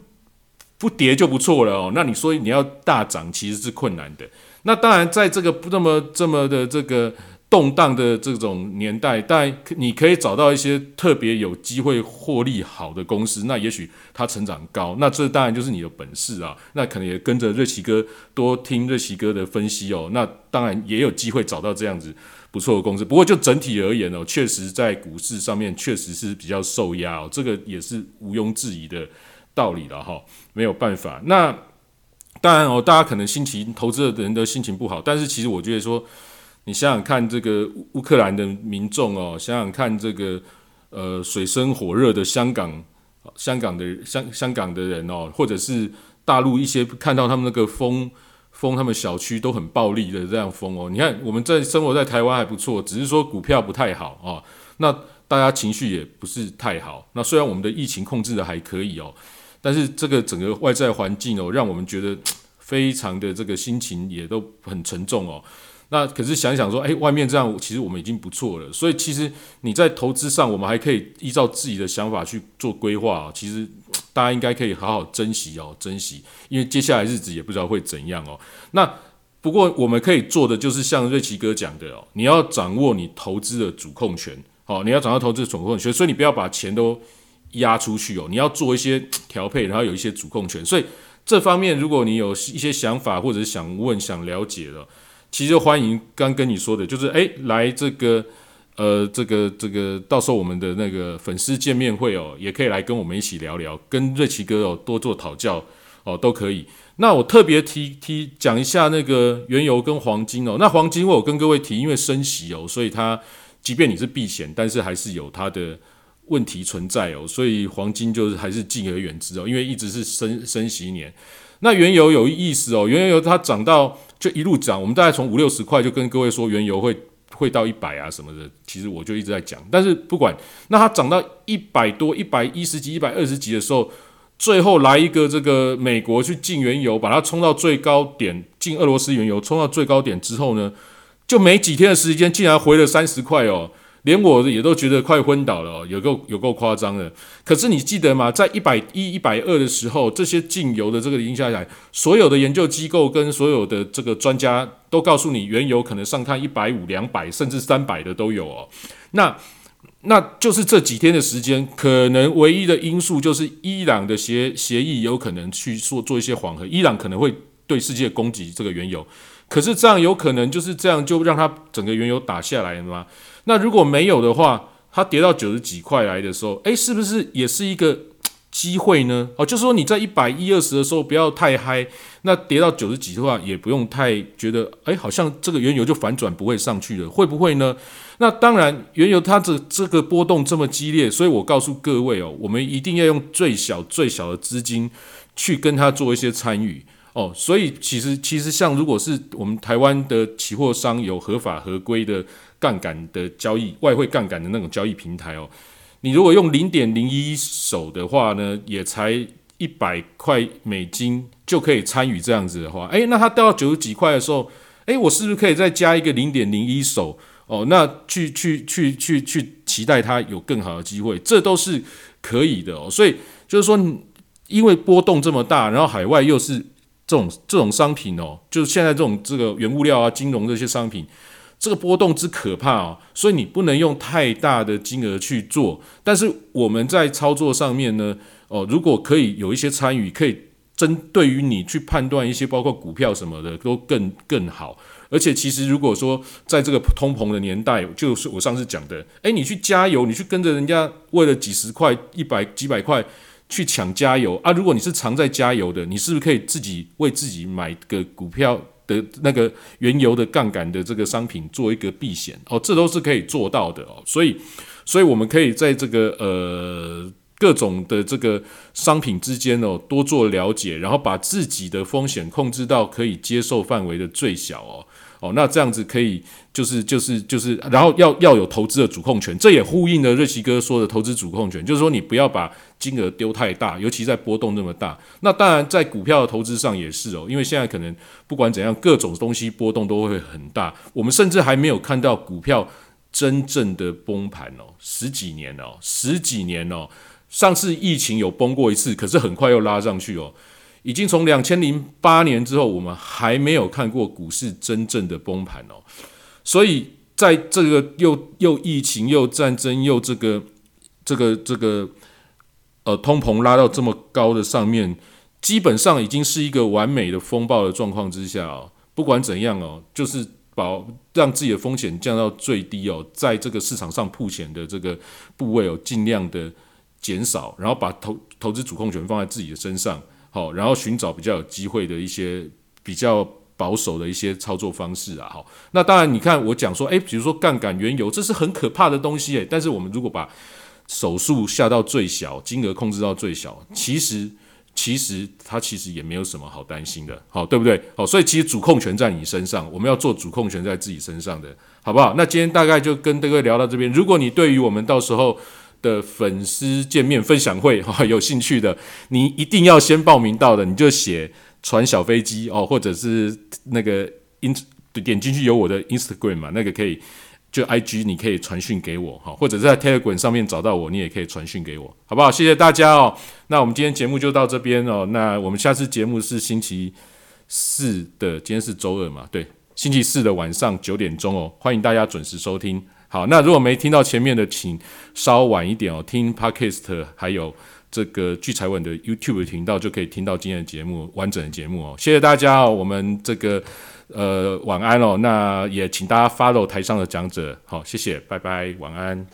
Speaker 3: 不跌就不错了哦，那你说你要大涨其实是困难的。那当然，在这个不那么这么的这个。动荡的这种年代，但你可以找到一些特别有机会获利好的公司，那也许它成长高，那这当然就是你的本事啊。那可能也跟着瑞奇哥多听瑞奇哥的分析哦。那当然也有机会找到这样子不错的公司。不过就整体而言哦，确实在股市上面确实是比较受压哦，这个也是毋庸置疑的道理了哈。没有办法。那当然哦，大家可能心情投资的人的心情不好，但是其实我觉得说。你想想看，这个乌克兰的民众哦，想想看这个呃水深火热的香港，香港的香香港的人哦，或者是大陆一些看到他们那个封封他们小区都很暴力的这样封哦，你看我们在生活在台湾还不错，只是说股票不太好哦，那大家情绪也不是太好。那虽然我们的疫情控制的还可以哦，但是这个整个外在环境哦，让我们觉得 非常的这个心情也都很沉重哦。那可是想想说，哎，外面这样，其实我们已经不错了。所以其实你在投资上，我们还可以依照自己的想法去做规划。其实大家应该可以好好珍惜哦，珍惜，因为接下来日子也不知道会怎样哦。那不过我们可以做的就是像瑞奇哥讲的哦，你要掌握你投资的主控权，好，你要掌握投资的主控权，所以你不要把钱都压出去哦，你要做一些调配，然后有一些主控权。所以这方面，如果你有一些想法或者想问、想了解的。其实欢迎刚跟你说的，就是哎，来这个，呃，这个这个，到时候我们的那个粉丝见面会哦，也可以来跟我们一起聊聊，跟瑞奇哥哦多做讨教哦，都可以。那我特别提提讲一下那个原油跟黄金哦。那黄金我跟各位提，因为升息哦，所以它即便你是避险，但是还是有它的问题存在哦，所以黄金就是还是敬而远之哦，因为一直是升升息年。那原油有意思哦，原油它涨到。就一路涨，我们大概从五六十块就跟各位说原油会会到一百啊什么的，其实我就一直在讲。但是不管，那它涨到一百多、一百一十几、一百二十几的时候，最后来一个这个美国去进原油，把它冲到最高点，进俄罗斯原油冲到最高点之后呢，就没几天的时间，竟然回了三十块哦。连我也都觉得快昏倒了哦，有够有够夸张的。可是你记得吗？在一百一、一百二的时候，这些禁油的这个影响下来，所有的研究机构跟所有的这个专家都告诉你，原油可能上看一百五、两百，甚至三百的都有哦。那那就是这几天的时间，可能唯一的因素就是伊朗的协协议有可能去做做一些缓和，伊朗可能会对世界供给这个原油。可是这样有可能就是这样就让它整个原油打下来了吗？那如果没有的话，它跌到九十几块来的时候，诶，是不是也是一个机会呢？哦，就是说你在一百一二十的时候不要太嗨，那跌到九十几的话也不用太觉得，诶，好像这个原油就反转不会上去了，会不会呢？那当然，原油它这这个波动这么激烈，所以我告诉各位哦，我们一定要用最小最小的资金去跟它做一些参与。哦，所以其实其实像如果是我们台湾的期货商有合法合规的杠杆的交易外汇杠杆的那种交易平台哦，你如果用零点零一手的话呢，也才一百块美金就可以参与这样子的话，诶，那它掉到九十几块的时候，诶，我是不是可以再加一个零点零一手哦？那去去去去去期待它有更好的机会，这都是可以的哦。所以就是说，因为波动这么大，然后海外又是。这种这种商品哦，就是现在这种这个原物料啊、金融这些商品，这个波动之可怕哦，所以你不能用太大的金额去做。但是我们在操作上面呢，哦，如果可以有一些参与，可以针对于你去判断一些包括股票什么的都更更好。而且其实如果说在这个通膨的年代，就是我上次讲的，诶，你去加油，你去跟着人家为了几十块、一百几百块。去抢加油啊！如果你是常在加油的，你是不是可以自己为自己买个股票的那个原油的杠杆的这个商品做一个避险哦？这都是可以做到的哦。所以，所以我们可以在这个呃各种的这个商品之间哦多做了解，然后把自己的风险控制到可以接受范围的最小哦。哦，那这样子可以，就是就是就是，然后要要有投资的主控权，这也呼应了瑞奇哥说的投资主控权，就是说你不要把金额丢太大，尤其在波动那么大。那当然在股票的投资上也是哦，因为现在可能不管怎样，各种东西波动都会很大。我们甚至还没有看到股票真正的崩盘哦，十几年哦，十几年哦，上次疫情有崩过一次，可是很快又拉上去哦。已经从两千零八年之后，我们还没有看过股市真正的崩盘哦。所以在这个又又疫情又战争又这个这个这个呃通膨拉到这么高的上面，基本上已经是一个完美的风暴的状况之下哦。不管怎样哦，就是保让自己的风险降到最低哦，在这个市场上铺钱的这个部位哦，尽量的减少，然后把投投资主控权放在自己的身上。好，然后寻找比较有机会的一些比较保守的一些操作方式啊，好，那当然你看我讲说，诶，比如说杠杆原油，这是很可怕的东西诶，但是我们如果把手术下到最小，金额控制到最小，其实其实它其实也没有什么好担心的，好，对不对？好，所以其实主控权在你身上，我们要做主控权在自己身上的，好不好？那今天大概就跟各位聊到这边，如果你对于我们到时候。的粉丝见面分享会哈，有兴趣的你一定要先报名到的，你就写传小飞机哦，或者是那个 in 点进去有我的 Instagram 嘛，那个可以就 IG 你可以传讯给我哈，或者在 Telegram 上面找到我，你也可以传讯给我，好不好？谢谢大家哦。那我们今天节目就到这边哦。那我们下次节目是星期四的，今天是周二嘛？对，星期四的晚上九点钟哦，欢迎大家准时收听。好，那如果没听到前面的，请稍晚一点哦，听 Podcast 还有这个聚财稳的 YouTube 频道就可以听到今天的节目完整的节目哦。谢谢大家哦，我们这个呃晚安哦，那也请大家 follow 台上的讲者，好，谢谢，拜拜，晚安。